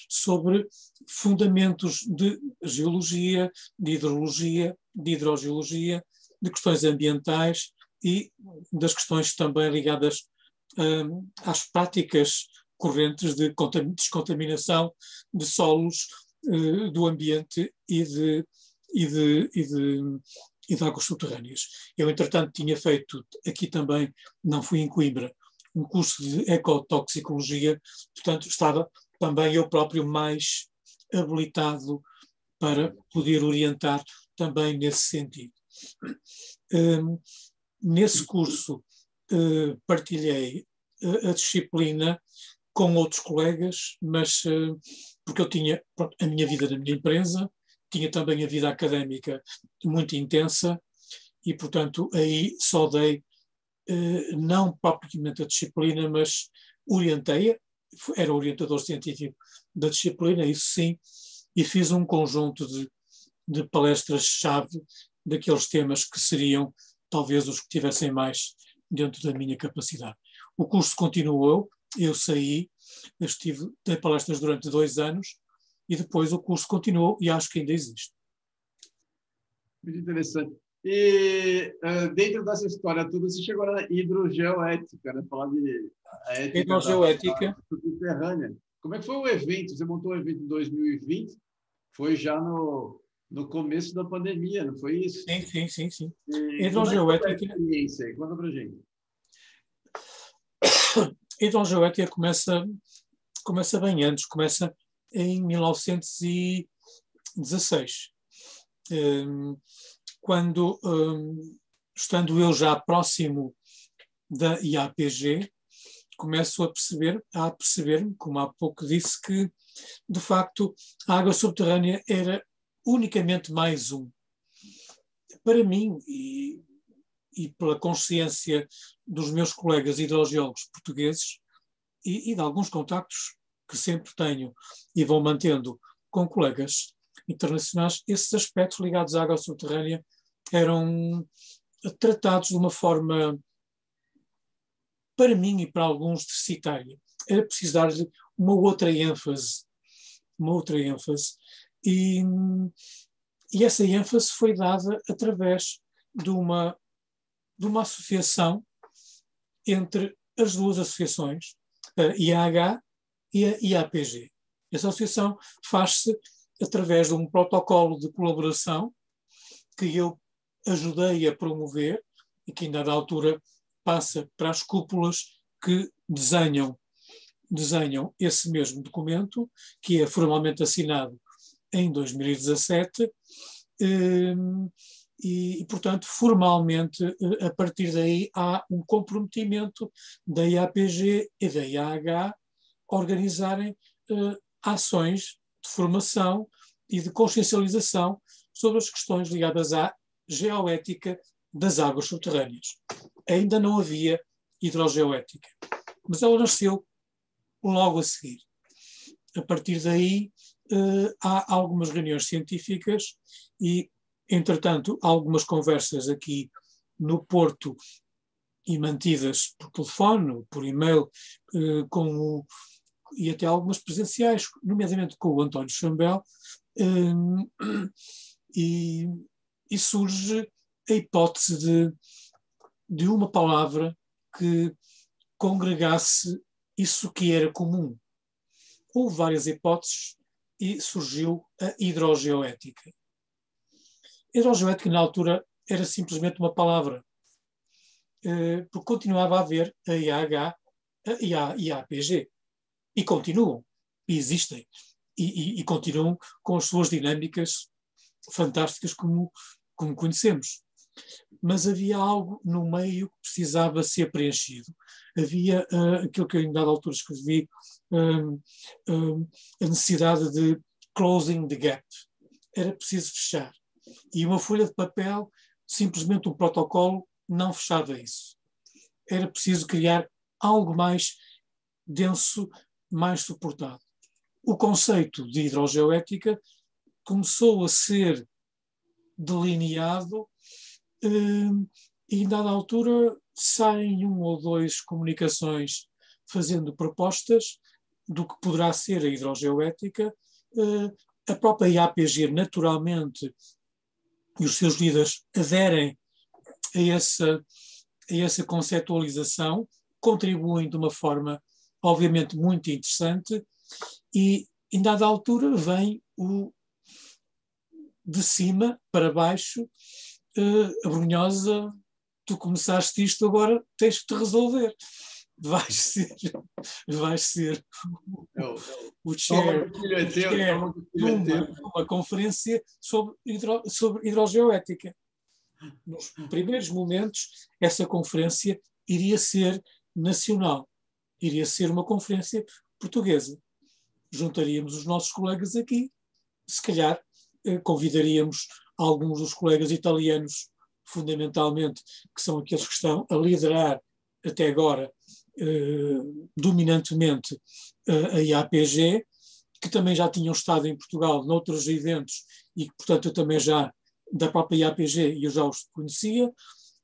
sobre fundamentos de geologia, de hidrologia, de hidrogeologia, de questões ambientais e das questões também ligadas hum, às práticas correntes de descontaminação de solos do ambiente e de, e de, e de, e de águas subterrâneas. Eu, entretanto, tinha feito aqui também, não fui em Coimbra, um curso de ecotoxicologia, portanto, estava também eu próprio mais habilitado para poder orientar também nesse sentido. Um, nesse curso uh, partilhei uh, a disciplina com outros colegas, mas uh, porque eu tinha a minha vida na minha empresa, tinha também a vida académica muito intensa e, portanto, aí só dei não propriamente a disciplina, mas orientei-a, era orientador científico da disciplina, isso sim, e fiz um conjunto de, de palestras-chave daqueles temas que seriam talvez os que tivessem mais dentro da minha capacidade. O curso continuou, eu saí, eu estive, dei palestras durante dois anos e depois o curso continuou e acho que ainda existe. Muito interessante. E uh, dentro dessa história toda, você chegou na hidrogeoética, né? Falar de ética hidrogeoética subterrânea. Como é que foi o evento? Você montou o evento em 2020, foi já no, no começo da pandemia, não foi isso? Sim, sim, sim, sim. E hidrogeoética. Como é aí? Conta pra gente. Hidrogeoética começa, começa bem antes, começa em 1916. Um, quando, um, estando eu já próximo da IAPG, começo a perceber, a perceber, como há pouco disse, que de facto a água subterrânea era unicamente mais um. Para mim, e, e pela consciência dos meus colegas hidrogeólogos portugueses e, e de alguns contactos que sempre tenho e vou mantendo com colegas internacionais, esses aspectos ligados à água subterrânea eram tratados de uma forma, para mim e para alguns, deficitária. Era preciso dar-lhe uma outra ênfase, uma outra ênfase. E, e essa ênfase foi dada através de uma, de uma associação entre as duas associações, a IAH e a IAPG. Essa associação faz-se através de um protocolo de colaboração que eu ajudei a promover e que ainda da altura passa para as cúpulas que desenham desenham esse mesmo documento, que é formalmente assinado em 2017, ehm, e, e, portanto, formalmente, eh, a partir daí, há um comprometimento da IAPG e da IAH organizarem uh, ações de formação e de consciencialização sobre as questões ligadas à geoética das águas subterrâneas. Ainda não havia hidrogeoética, mas ela nasceu logo a seguir. A partir daí, uh, há algumas reuniões científicas e, entretanto, algumas conversas aqui no Porto e mantidas por telefone, por e-mail, uh, com o, e até algumas presenciais, nomeadamente com o António Chambel, um, e, e, surge a hipótese de, de uma palavra que congregasse isso que era comum. Houve várias hipóteses e surgiu a hidrogeoética. Hidrogeoética, na altura, era simplesmente uma palavra, eh, porque continuava a haver a IAH e a IAPG. E continuam, e existem, e, e, e, continuam com as suas dinâmicas fantásticas como, como conhecemos. Mas havia algo no meio que precisava ser preenchido. Havia uh, aquilo que eu, em dada altura, escrevi, um, um, a necessidade de closing the gap. Era preciso fechar. E uma folha de papel, simplesmente um protocolo, não fechava isso. Era preciso criar algo mais denso, mais suportado. O conceito de hidrogeoética começou a ser delineado eh, e, dada altura, saem um ou dois comunicações fazendo propostas do que poderá ser a hidrogeoética. Eh, a própria IAPG, naturalmente, e os seus líderes aderem a essa, a essa conceptualização, contribuem de uma forma obviamente muito interessante, e em dada altura vem o de cima para baixo, uh, a Brunhosa, tu começaste isto, agora tens que te resolver. Vais ser, vais ser o, o chair, o chair numa, numa conferência sobre, hidro, sobre hidrogeoética. Nos primeiros momentos, essa conferência iria ser nacional, iria ser uma conferência portuguesa. Juntaríamos os nossos colegas aqui, se calhar eh, convidaríamos alguns dos colegas italianos, fundamentalmente, que são aqueles que estão a liderar até agora eh, dominantemente eh, a IAPG, que também já tinham estado em Portugal noutros eventos e que, portanto, eu também já, da própria IAPG, eu já os conhecia,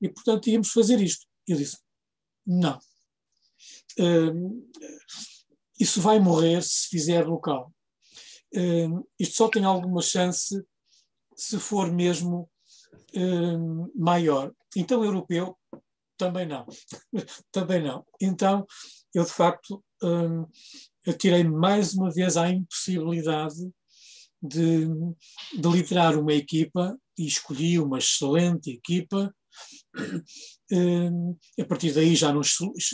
e, portanto, íamos fazer isto. Eu disse, não. Isso vai morrer se fizer local. Isto só tem alguma chance se for mesmo maior. Então, europeu, também não. também não. Então, eu de facto um, atirei mais uma vez à impossibilidade de, de liderar uma equipa e escolhi uma excelente equipa. Um, a partir daí já não,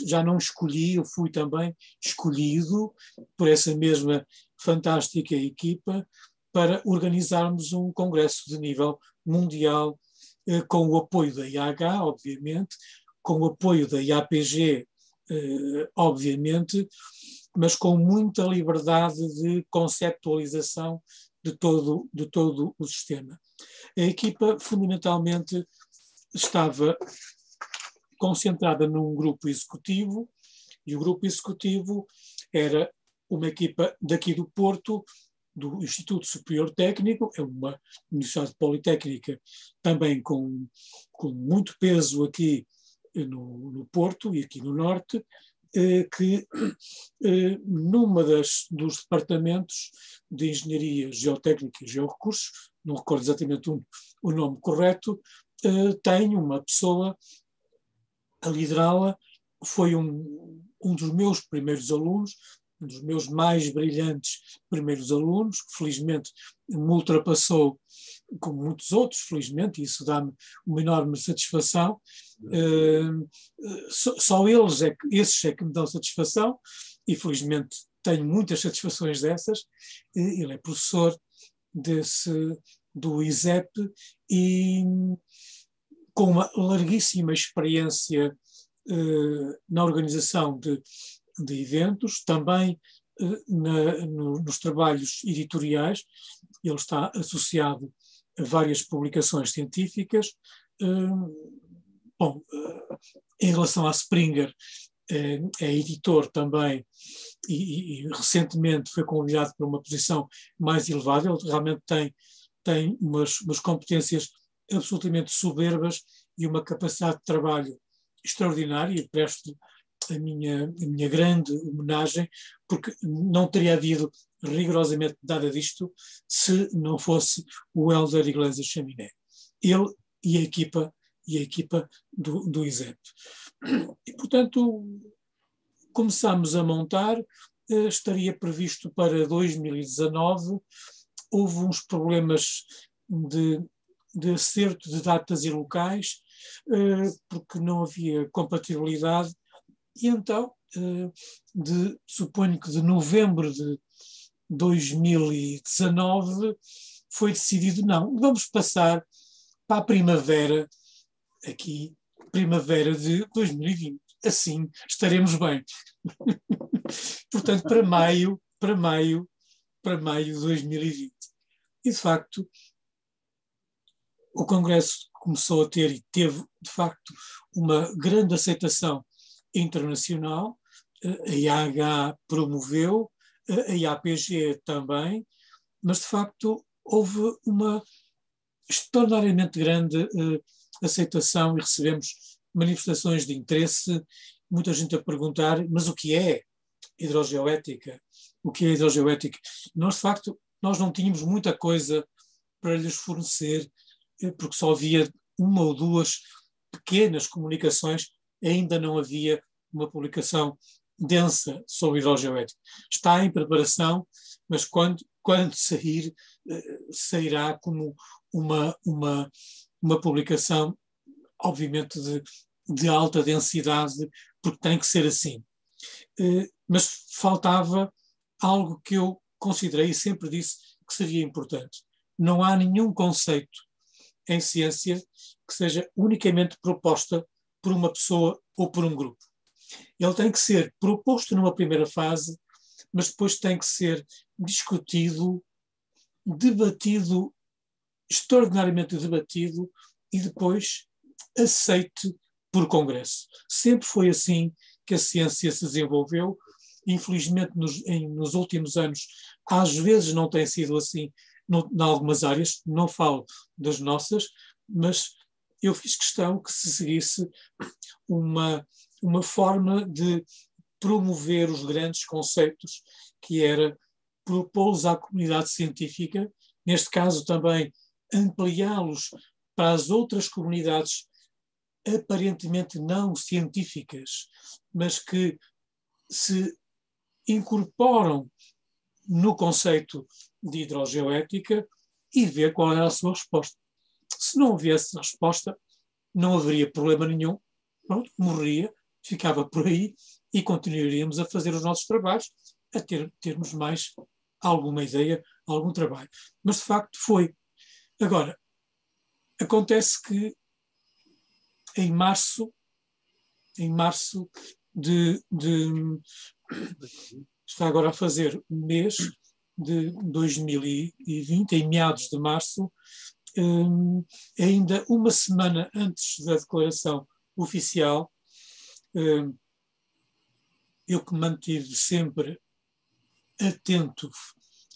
já não escolhi, eu fui também escolhido por essa mesma fantástica equipa para organizarmos um congresso de nível mundial eh, com o apoio da IAH, obviamente, com o apoio da IAPG, eh, obviamente, mas com muita liberdade de conceptualização de todo, de todo o sistema. A equipa, fundamentalmente, estava concentrada num grupo executivo, e o grupo executivo era uma equipa daqui do Porto, do Instituto Superior Técnico, é uma universidade politécnica também com, com muito peso aqui no, no Porto e aqui no Norte, eh, que eh, numa das, dos departamentos de Engenharia Geotécnica e Georrecursos, não recordo exatamente o, o nome correto, tem uma pessoa a liderá-la, foi um, um dos meus primeiros alunos, um dos meus mais brilhantes primeiros alunos, que felizmente me ultrapassou como muitos outros, felizmente, e isso dá-me uma enorme satisfação. Uh, só, só, eles, é que, esses é que me dão satisfação, e felizmente tenho muitas satisfações dessas. Ele é professor desse, do ISEP e com uma larguíssima experiência uh, na organização de, de eventos, também uh, na, no, nos trabalhos editoriais. Ele está associado várias publicações científicas. Hum, bom, eh, em relação a Springer, é, editor também e, e, recentemente foi convidado para uma posição mais elevada. Ele realmente tem, tem umas, umas competências absolutamente soberbas e uma capacidade de trabalho extraordinária. E presto a minha, a minha grande homenagem, porque não teria havido rigorosamente nada disto se não fosse o Helder Iglesias Chaminé. Ele e a equipa, e a equipa do, do ISEP. E, portanto, começámos a montar, eh, estaria previsto para 2019, houve uns problemas de, de acerto de datas e locais, eh, porque não havia compatibilidade, e então, eh, de, suponho que de novembro de 2019 foi decidido não, vamos passar para a primavera, aqui, primavera de 2020. Assim estaremos bem. Portanto, para maio, para maio, para maio de 2020. E de facto, o Congresso começou a ter e teve, de facto, uma grande aceitação internacional. A IAH promoveu, a IAPG também, mas de facto houve uma extraordinariamente grande uh, aceitação e recebemos manifestações de interesse, muita gente a perguntar, mas o que é hidrogeoética? O que é hidrogeoética? Nós, de facto, nós não tínhamos muita coisa para lhes fornecer, eh, porque só havia uma ou duas pequenas comunicações, ainda não havia uma publicação densa sobre hidrogeoética. Está em preparação, mas quando, quando sair, eh, sairá como uma, uma, uma publicação, obviamente, de, de alta densidade, porque tem que ser assim. Eh, mas faltava algo que eu considerei e sempre disse que seria importante. Não há nenhum conceito em ciência que seja unicamente proposta por uma pessoa ou por um grupo. Ele tem que ser proposto numa primeira fase, mas depois tem que ser discutido, debatido, extraordinariamente debatido e depois aceite por Congresso. Sempre foi assim que a ciência se desenvolveu. Infelizmente, nos, em, nos últimos anos, às vezes não tem sido assim em algumas áreas, não falo das nossas, mas eu fiz questão que se seguisse uma, uma forma de promover os grandes conceitos, que era propô-los à comunidade científica, neste caso também ampliá-los para as outras comunidades aparentemente não científicas, mas que se incorporam no conceito de hidrogeoética e ver qual era a sua resposta. Se não houvesse resposta, não haveria problema nenhum, pronto, morria, ficava por aí e continuaríamos a fazer os nossos trabalhos, a ter, termos mais alguma ideia, algum trabalho. Mas de facto foi. Agora, acontece que em março, em março de, de está agora a fazer um mês de 2020, em meados de março, um, ainda uma semana antes da declaração oficial, um, eu que mantive sempre atento,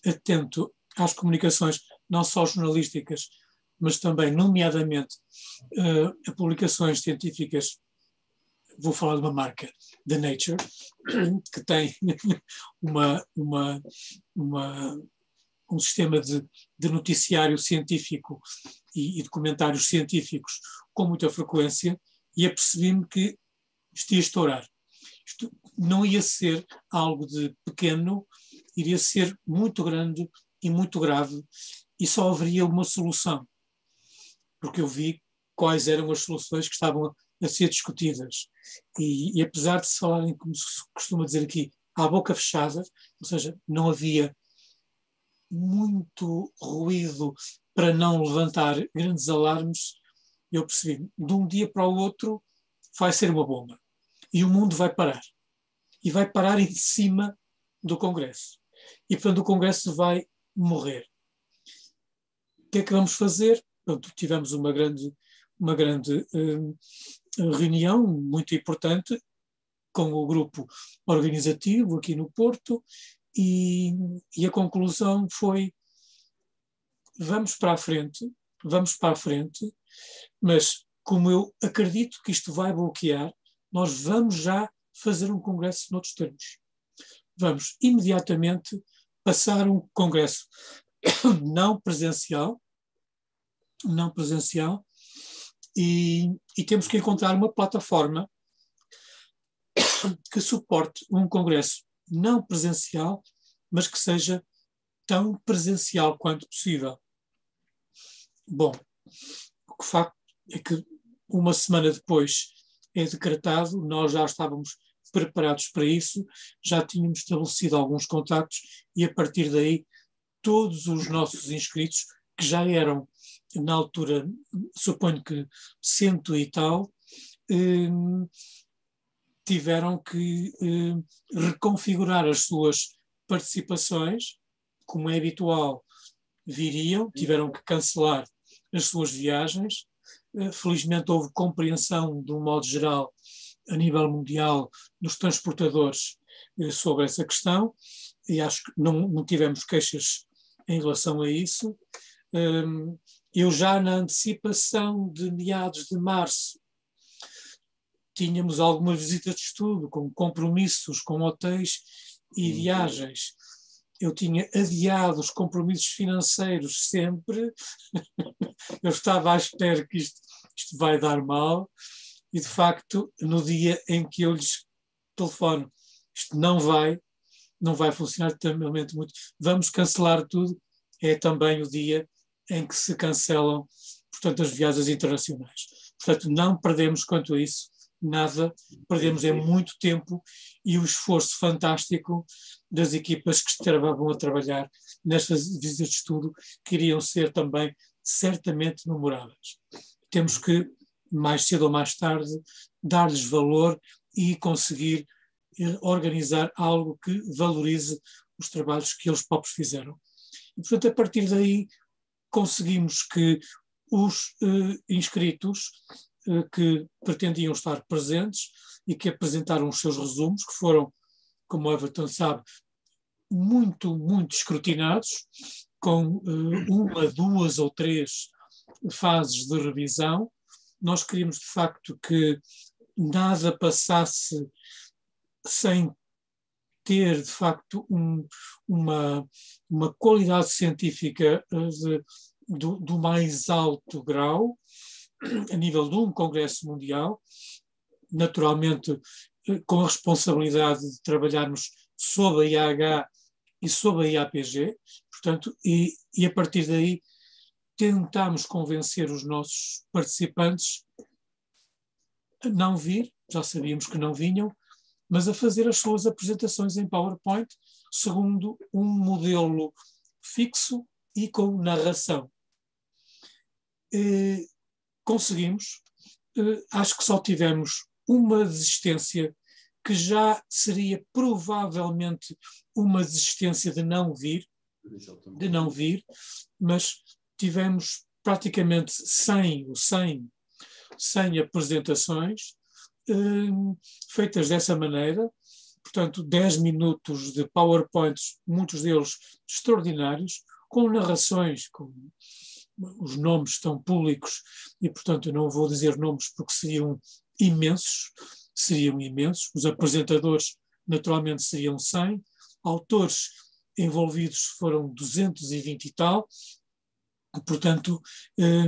atento às comunicações, não só jornalísticas, mas também, nomeadamente, uh, a publicações científicas. Vou falar de uma marca, The Nature, que tem uma, uma, uma, um sistema de, de noticiário científico e, e científicos com muita frequência, e apercebi-me que isto ia estourar. Isto não ia ser algo de pequeno, iria ser muito grande e muito grave, e só haveria uma solução porque eu vi quais eram as soluções que estavam a ser discutidas. E, e, apesar de se falarem, como se costuma dizer aqui, à boca fechada, ou seja, não havia muito ruído para não levantar grandes alarmes, eu percebi, de um dia para o outro vai ser uma bomba. E o mundo vai parar. E vai parar em cima do Congresso. E, portanto, o Congresso vai morrer. O que é que vamos fazer? Pronto, tivemos uma grande, uma grande uh, reunião muito importante com o grupo organizativo aqui no Porto e, e a conclusão foi vamos para a frente, vamos para a frente, mas como eu acredito que isto vai bloquear, nós vamos já fazer um congresso noutros termos. Vamos imediatamente passar um congresso não presencial, não presencial, e, e temos que encontrar uma plataforma que suporte um congresso não presencial, mas que seja tão presencial quanto possível. Bom, o facto é que uma semana depois é decretado, nós já estávamos preparados para isso, já tínhamos estabelecido alguns contactos e a partir daí todos os nossos inscritos, que já eram na altura, suponho que cento e tal, eh, tiveram que eh, reconfigurar as suas participações, como é habitual, viriam, tiveram que cancelar as suas viagens. Eh, felizmente houve compreensão, de um modo geral, a nível mundial, dos transportadores sobre essa questão, e acho que não, não tivemos queixas em relação a isso. Eu já na antecipação de meados de março tínhamos algumas visitas de estudo, com compromissos com hotéis e uhum. viagens. Eu tinha adiado os compromissos financeiros sempre. Eu estava à espera que isto, isto vai dar mal. E, de facto, no dia em que eu lhes telefono, isto não vai, não vai funcionar totalmente muito. Vamos cancelar tudo. É também o dia em que se cancelam, portanto, as viagens internacionais. Portanto, não perdemos quanto a isso nada, perdemos é muito tempo e o esforço fantástico das equipas que estavam a trabalhar nestas visitas de estudo que iriam ser também certamente memoráveis. Temos que, mais cedo ou mais tarde, dar-lhes valor e conseguir eh, organizar algo que valorize os trabalhos que eles próprios fizeram. E, portanto, a partir daí, conseguimos que os eh, inscritos eh, que pretendiam estar presentes e que apresentaram os seus resumos, que foram, como Everton sabe, muito, muito escrutinados, com uh, uma, duas ou três fases de revisão. Nós queríamos, de facto, que nada passasse sem ter, de facto, um, uma, uma qualidade científica uh, de, do, do mais alto grau, a nível de um Congresso Mundial, naturalmente eh, com a responsabilidade de trabalharmos sob a IAH e sob a IAPG, portanto, e, e a partir daí tentámos convencer os nossos participantes a não vir, já sabíamos que não vinham, mas a fazer as suas apresentações em PowerPoint segundo um modelo fixo e com narração. E conseguimos, eh, acho que só tivemos uma desistência que já seria provavelmente uma desistência de não vir, de não vir, mas tivemos praticamente 100 ou 100, 100 apresentações eh, feitas dessa maneira, portanto 10 minutos de PowerPoints, muitos deles extraordinários, com narrações, com os nomes estão públicos e, portanto, eu não vou dizer nomes porque seriam imensos, seriam imensos. Os apresentadores, naturalmente, seriam 100. Autores envolvidos foram 220 e tal. Portanto, eh,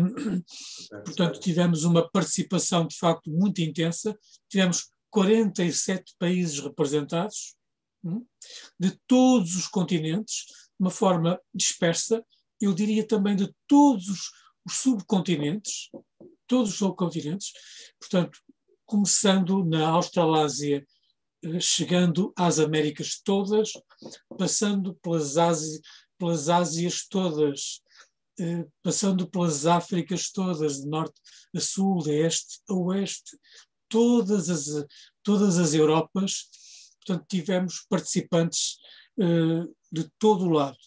portanto, tivemos uma participação de facto muito intensa. Tivemos 47 países representados, hum, de todos os continentes, de uma forma dispersa, eu diria também de todos os, os subcontinentes, todos os subcontinentes, portanto, começando na Australásia, eh, chegando às Américas todas, passando pelas, Ásia, pelas Ásias todas, eh, passando pelas Áfricas todas, de norte a sul, de este a oeste, todas as, todas as Europas, portanto, tivemos participantes eh, de todo o lado.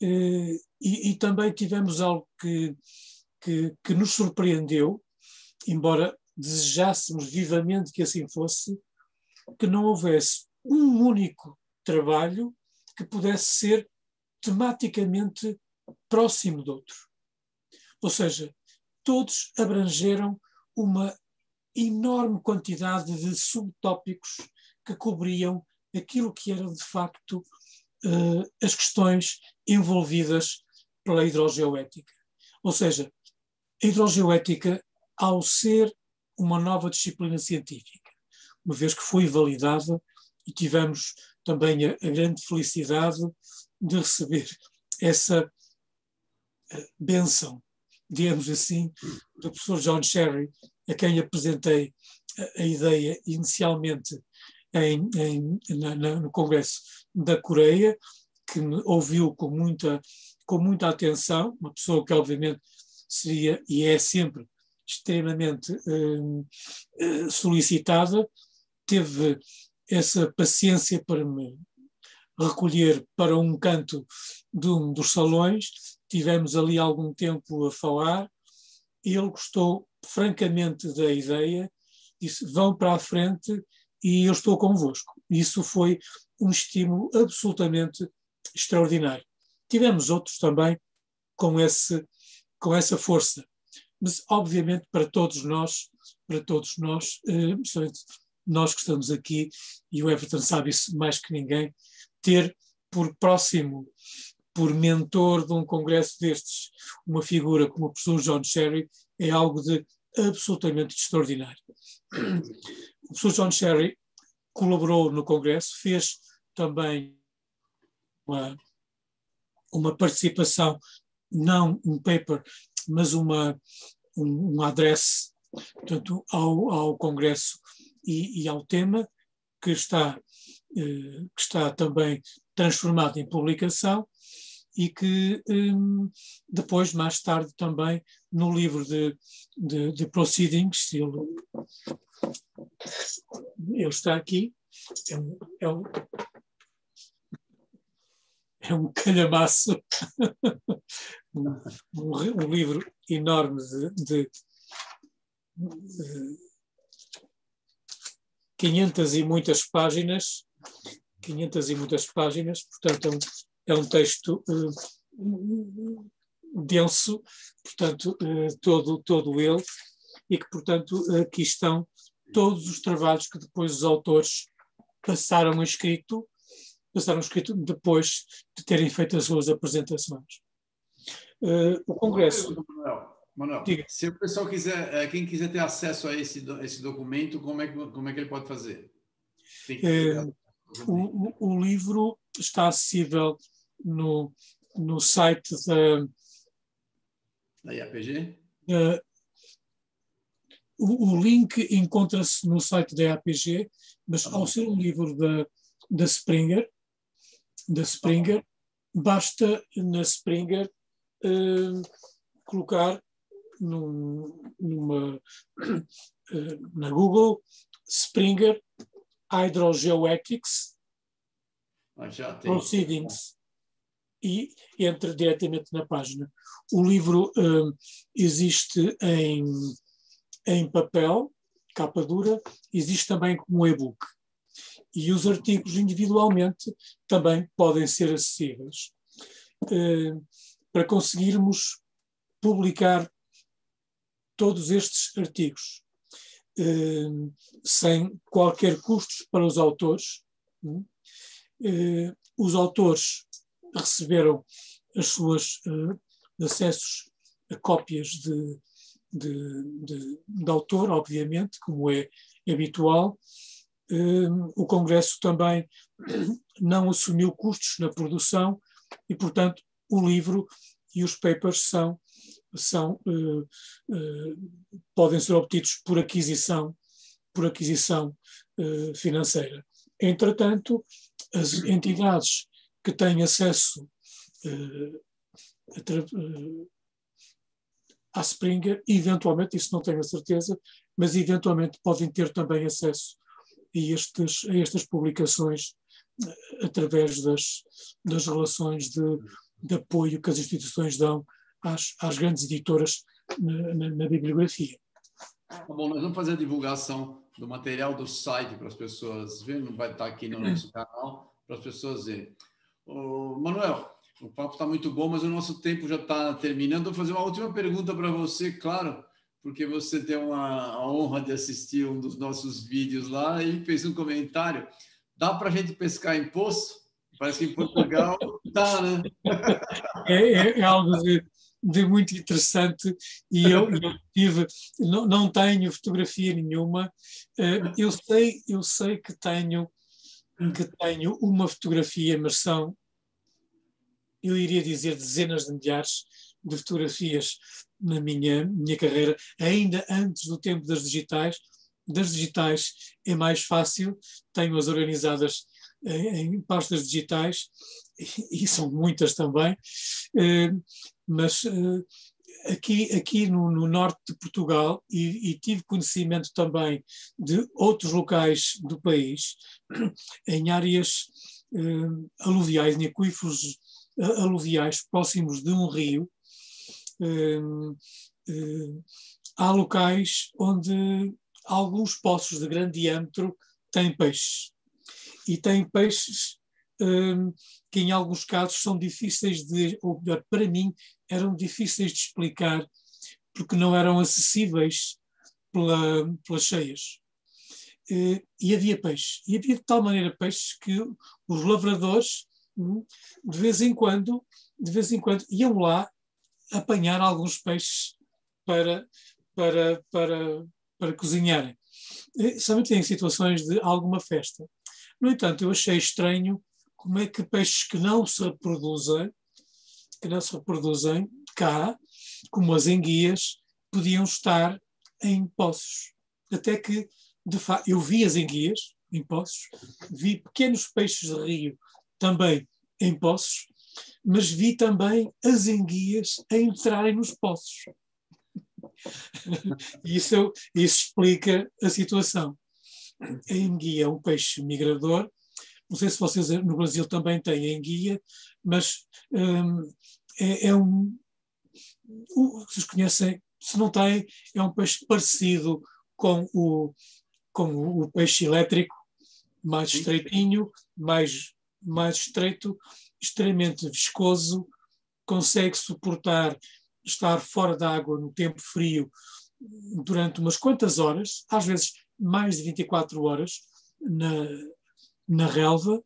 E, e, também tivemos algo que, que, que nos surpreendeu, embora desejássemos vivamente que assim fosse, que não houvesse um único trabalho que pudesse ser tematicamente próximo do outro. Ou seja, todos abrangeram uma enorme quantidade de subtópicos que cobriam aquilo que eram de facto uh, as questões envolvidas pela hidrogeoética. Ou seja, a hidrogeoética, ao ser uma nova disciplina científica, uma vez que foi validada e tivemos também a, a grande felicidade de receber essa benção, digamos assim, do professor John Sherry, a quem apresentei a, ideia inicialmente em, em, na, na, no Congresso da Coreia, que me ouviu com muita, com muita atenção, uma pessoa que obviamente seria e é sempre extremamente uh, solicitada, teve essa paciência para me recolher para um canto de um dos salões, tivemos ali algum tempo a falar, ele gostou francamente da ideia, disse vão para a frente e eu estou convosco. Isso foi um estímulo absolutamente extraordinário. Tivemos outros também com, esse, com essa força, mas obviamente para todos nós, para todos nós, eh, nós que estamos aqui, e o Everton sabe isso mais que ninguém, ter por próximo, por mentor de um congresso destes, uma figura como o professor John Sherry, é algo de absolutamente extraordinário. O professor John Sherry colaborou no Congresso, fez também uma, uma participação, não um paper, mas uma, um, um address portanto, ao, ao Congresso e, e, ao tema, que está, eh, que está também transformado em publicação e que um, depois, mais tarde, também no livro de, de, de Proceedings, ele, ele está aqui, é um, é um, é um calhamaço, um, um, livro enorme de, de, de 500 e muitas páginas, 500 e muitas páginas, portanto é um, é um texto uh, denso, portanto uh, todo, todo ele, e que portanto aqui estão todos os trabalhos que depois os autores passaram escrito, passaram escrito depois de terem feito as suas apresentações. Uh, o Congresso. Manuel, Manuel se o pessoal quiser, eh, quem quiser ter acesso a esse, esse documento, como é, que, como é que ele pode fazer? Uh, o, o, livro está acessível no, no site da. Da IAPG? Uh, o, o, link encontra-se no site da IAPG, mas ao ser um livro da, da Springer, da Springer, basta na Springer uh, colocar num, numa, uh, na Google Springer Hydrogeoethics ah, Proceedings e entra diretamente na página. O livro uh, existe em, em papel, capa dura, existe também como e-book e os artigos individualmente também podem ser acessíveis. Uh, para conseguirmos publicar todos estes artigos uh, sem qualquer custos para os autores, uh, os autores receberam as suas acessos a cópias de, de, de, de autor, obviamente, como é habitual, o Congresso também não assumiu custos na produção e, portanto, o livro e os papers são, são uh, uh, podem ser obtidos por aquisição, por aquisição uh, financeira. Entretanto, as entidades que têm acesso à Springer, eventualmente, isso não tenho a certeza, mas eventualmente podem ter também acesso a, estes, a estas publicações eh, através das, das relações de, de apoio que as instituições dão às, às grandes editoras na, na, na bibliografia. Tá bom, nós vamos fazer a divulgação do material do site para as pessoas verem, não vai estar aqui no nosso canal, para as pessoas verem. Manuel, o papo está muito bom, mas o nosso tempo já está terminando. Vou fazer uma última pergunta para você, claro, porque você tem uma, a honra de assistir um dos nossos vídeos lá e fez um comentário. Dá para a gente pescar em poço? Parece que em Portugal dá, né? É, é, é algo de, de, muito interessante e eu, eu tive, não, não, tenho fotografia nenhuma. Eh, eu sei, eu sei que tenho que tenho uma fotografia, mas são, eu iria dizer, dezenas de milhares de fotografias na minha, minha carreira, ainda antes do tempo das digitais. Das digitais é mais fácil, tenho-as organizadas em, em pastas digitais, e, e, são muitas também, eh, mas eh, aqui, aqui no, no, norte de Portugal, e, e, tive conhecimento também de outros locais do país, em áreas eh, aluviais, em aquíferos aluviais próximos de um rio, Hum, hum, há locais onde alguns poços de grande diâmetro têm peixes. E têm peixes que, em alguns casos, são difíceis de, ou melhor, para mim, eram difíceis de explicar, porque não eram acessíveis pela, pelas cheias. E havia peixe. E havia de tal maneira peixes que os lavradores, de vez em quando, de vez em quando, iam lá apanhar alguns peixes para, para, para, para cozinharem. somente em situações de alguma festa. No entanto, eu achei estranho como é que peixes que não se reproduzem, que não se reproduzem cá, como as enguias, podiam estar em poços. Até que, de facto, eu vi as enguias em poços, vi pequenos peixes de rio também em poços, mas vi também as enguias a entrarem nos poços. isso, isso explica a situação. A enguia é um peixe migrador. Não sei se vocês no Brasil também têm enguia, mas hum, é, é, um. Vocês conhecem, se não têm, é um peixe parecido com o, com o peixe elétrico, mais estreitinho, mais, mais estreito, extremamente viscoso, consegue suportar estar fora d'água no tempo frio durante umas quantas horas, às vezes mais de 24 horas, na, na relva,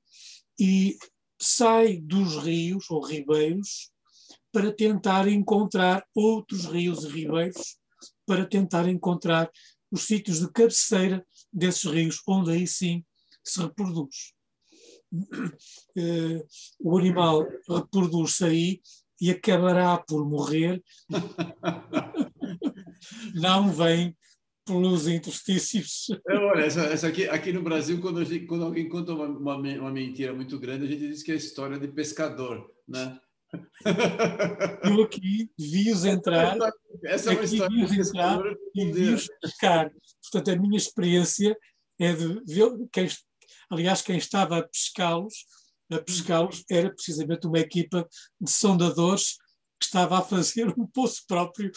e sai dos rios ou ribeiros para tentar encontrar outros rios e ribeiros, para tentar encontrar os sítios de cabeceira desses rios, onde aí sim se reproduz. Uh, o animal reproduz-se aí e acabará por morrer. Não vem pelos interstícios. É, olha, essa, essa, aqui, aqui no Brasil, quando, gente, quando alguém conta uma, uma, uma, mentira muito grande, a gente diz que é história de pescador, né? Eu aqui vi-os entrar, essa é uma história vi-os entrar e vi-os pescar. Portanto, a minha experiência é de ver, quem, aliás, quem estava a pescá-los a pescá-los era precisamente uma equipa de sondadores que estava a fazer um poço próprio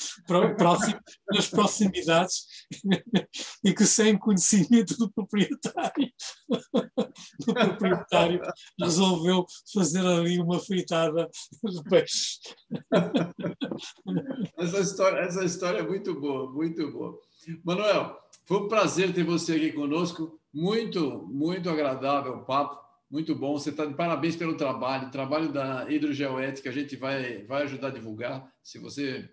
próximo, nas proximidades e que sem conhecimento do proprietário, do proprietário resolveu fazer ali uma fritada de peixe. Essa história, essa história é muito boa, muito boa. Manuel, foi um prazer ter você aqui conosco, muito, muito agradável o papo muito bom, você está de parabéns pelo trabalho. O trabalho da hidrogeoética a gente vai, vai ajudar a divulgar. Se você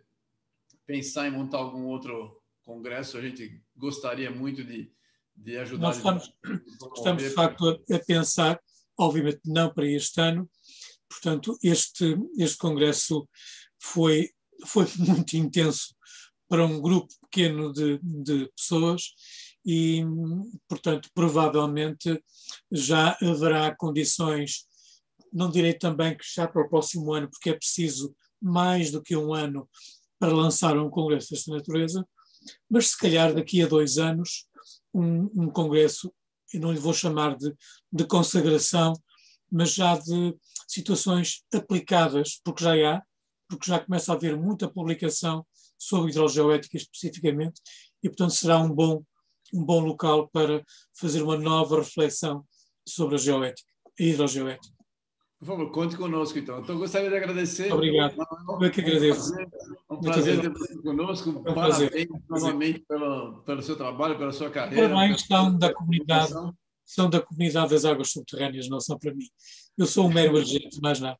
pensar em montar algum outro congresso, a gente gostaria muito de, de ajudar. Nós estamos, estamos de facto a, a pensar, obviamente não para este ano, portanto, este, este congresso foi, foi muito intenso para um grupo pequeno de, de pessoas e, portanto, provavelmente já haverá condições, não direi também que já para o próximo ano, porque é preciso mais do que um ano para lançar um congresso desta natureza, mas se calhar daqui a dois anos, um, um congresso, eu não lhe vou chamar de, de consagração, mas já de situações aplicadas, porque já há, porque já começa a haver muita publicação sobre hidrogeoética especificamente, e portanto será um bom um bom local para fazer uma nova reflexão sobre a geoética, a hidrogeoética. Por favor, conte conosco então. Então, gostaria de agradecer. Obrigado. Eu é que agradeço. Um prazer ter você conosco. Um Parabéns novamente pelo, pelo seu trabalho, pela sua carreira. Parabéns são da comunidade, são da comunidade das águas subterrâneas, não são para mim. Eu sou um mero agente, mais nada.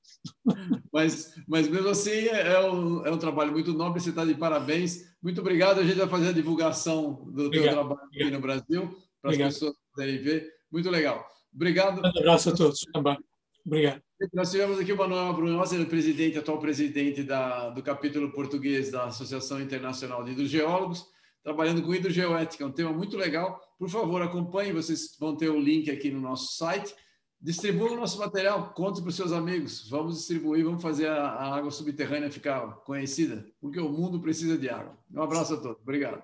Mas, mas mesmo assim, é, é um, é um trabalho muito nobre, você está de parabéns. Muito obrigado. A gente vai fazer a divulgação do teu trabalho aqui no Brasil, para obrigado. as pessoas poderem ver. Muito legal. Obrigado. Um abraço a todos também. Obrigado. Nós tivemos aqui o Manuel Brunhosa, ele é presidente, atual presidente da, do capítulo português da Associação Internacional de Hidrogeólogos, trabalhando com hidrogeoética, um tema muito legal. Por favor, acompanhe, vocês vão ter o link aqui no nosso site. Distribua o nosso material, conte para os seus amigos. Vamos distribuir, vamos fazer a, a água subterrânea ficar conhecida, porque o mundo precisa de água. Um abraço a todos. Obrigado.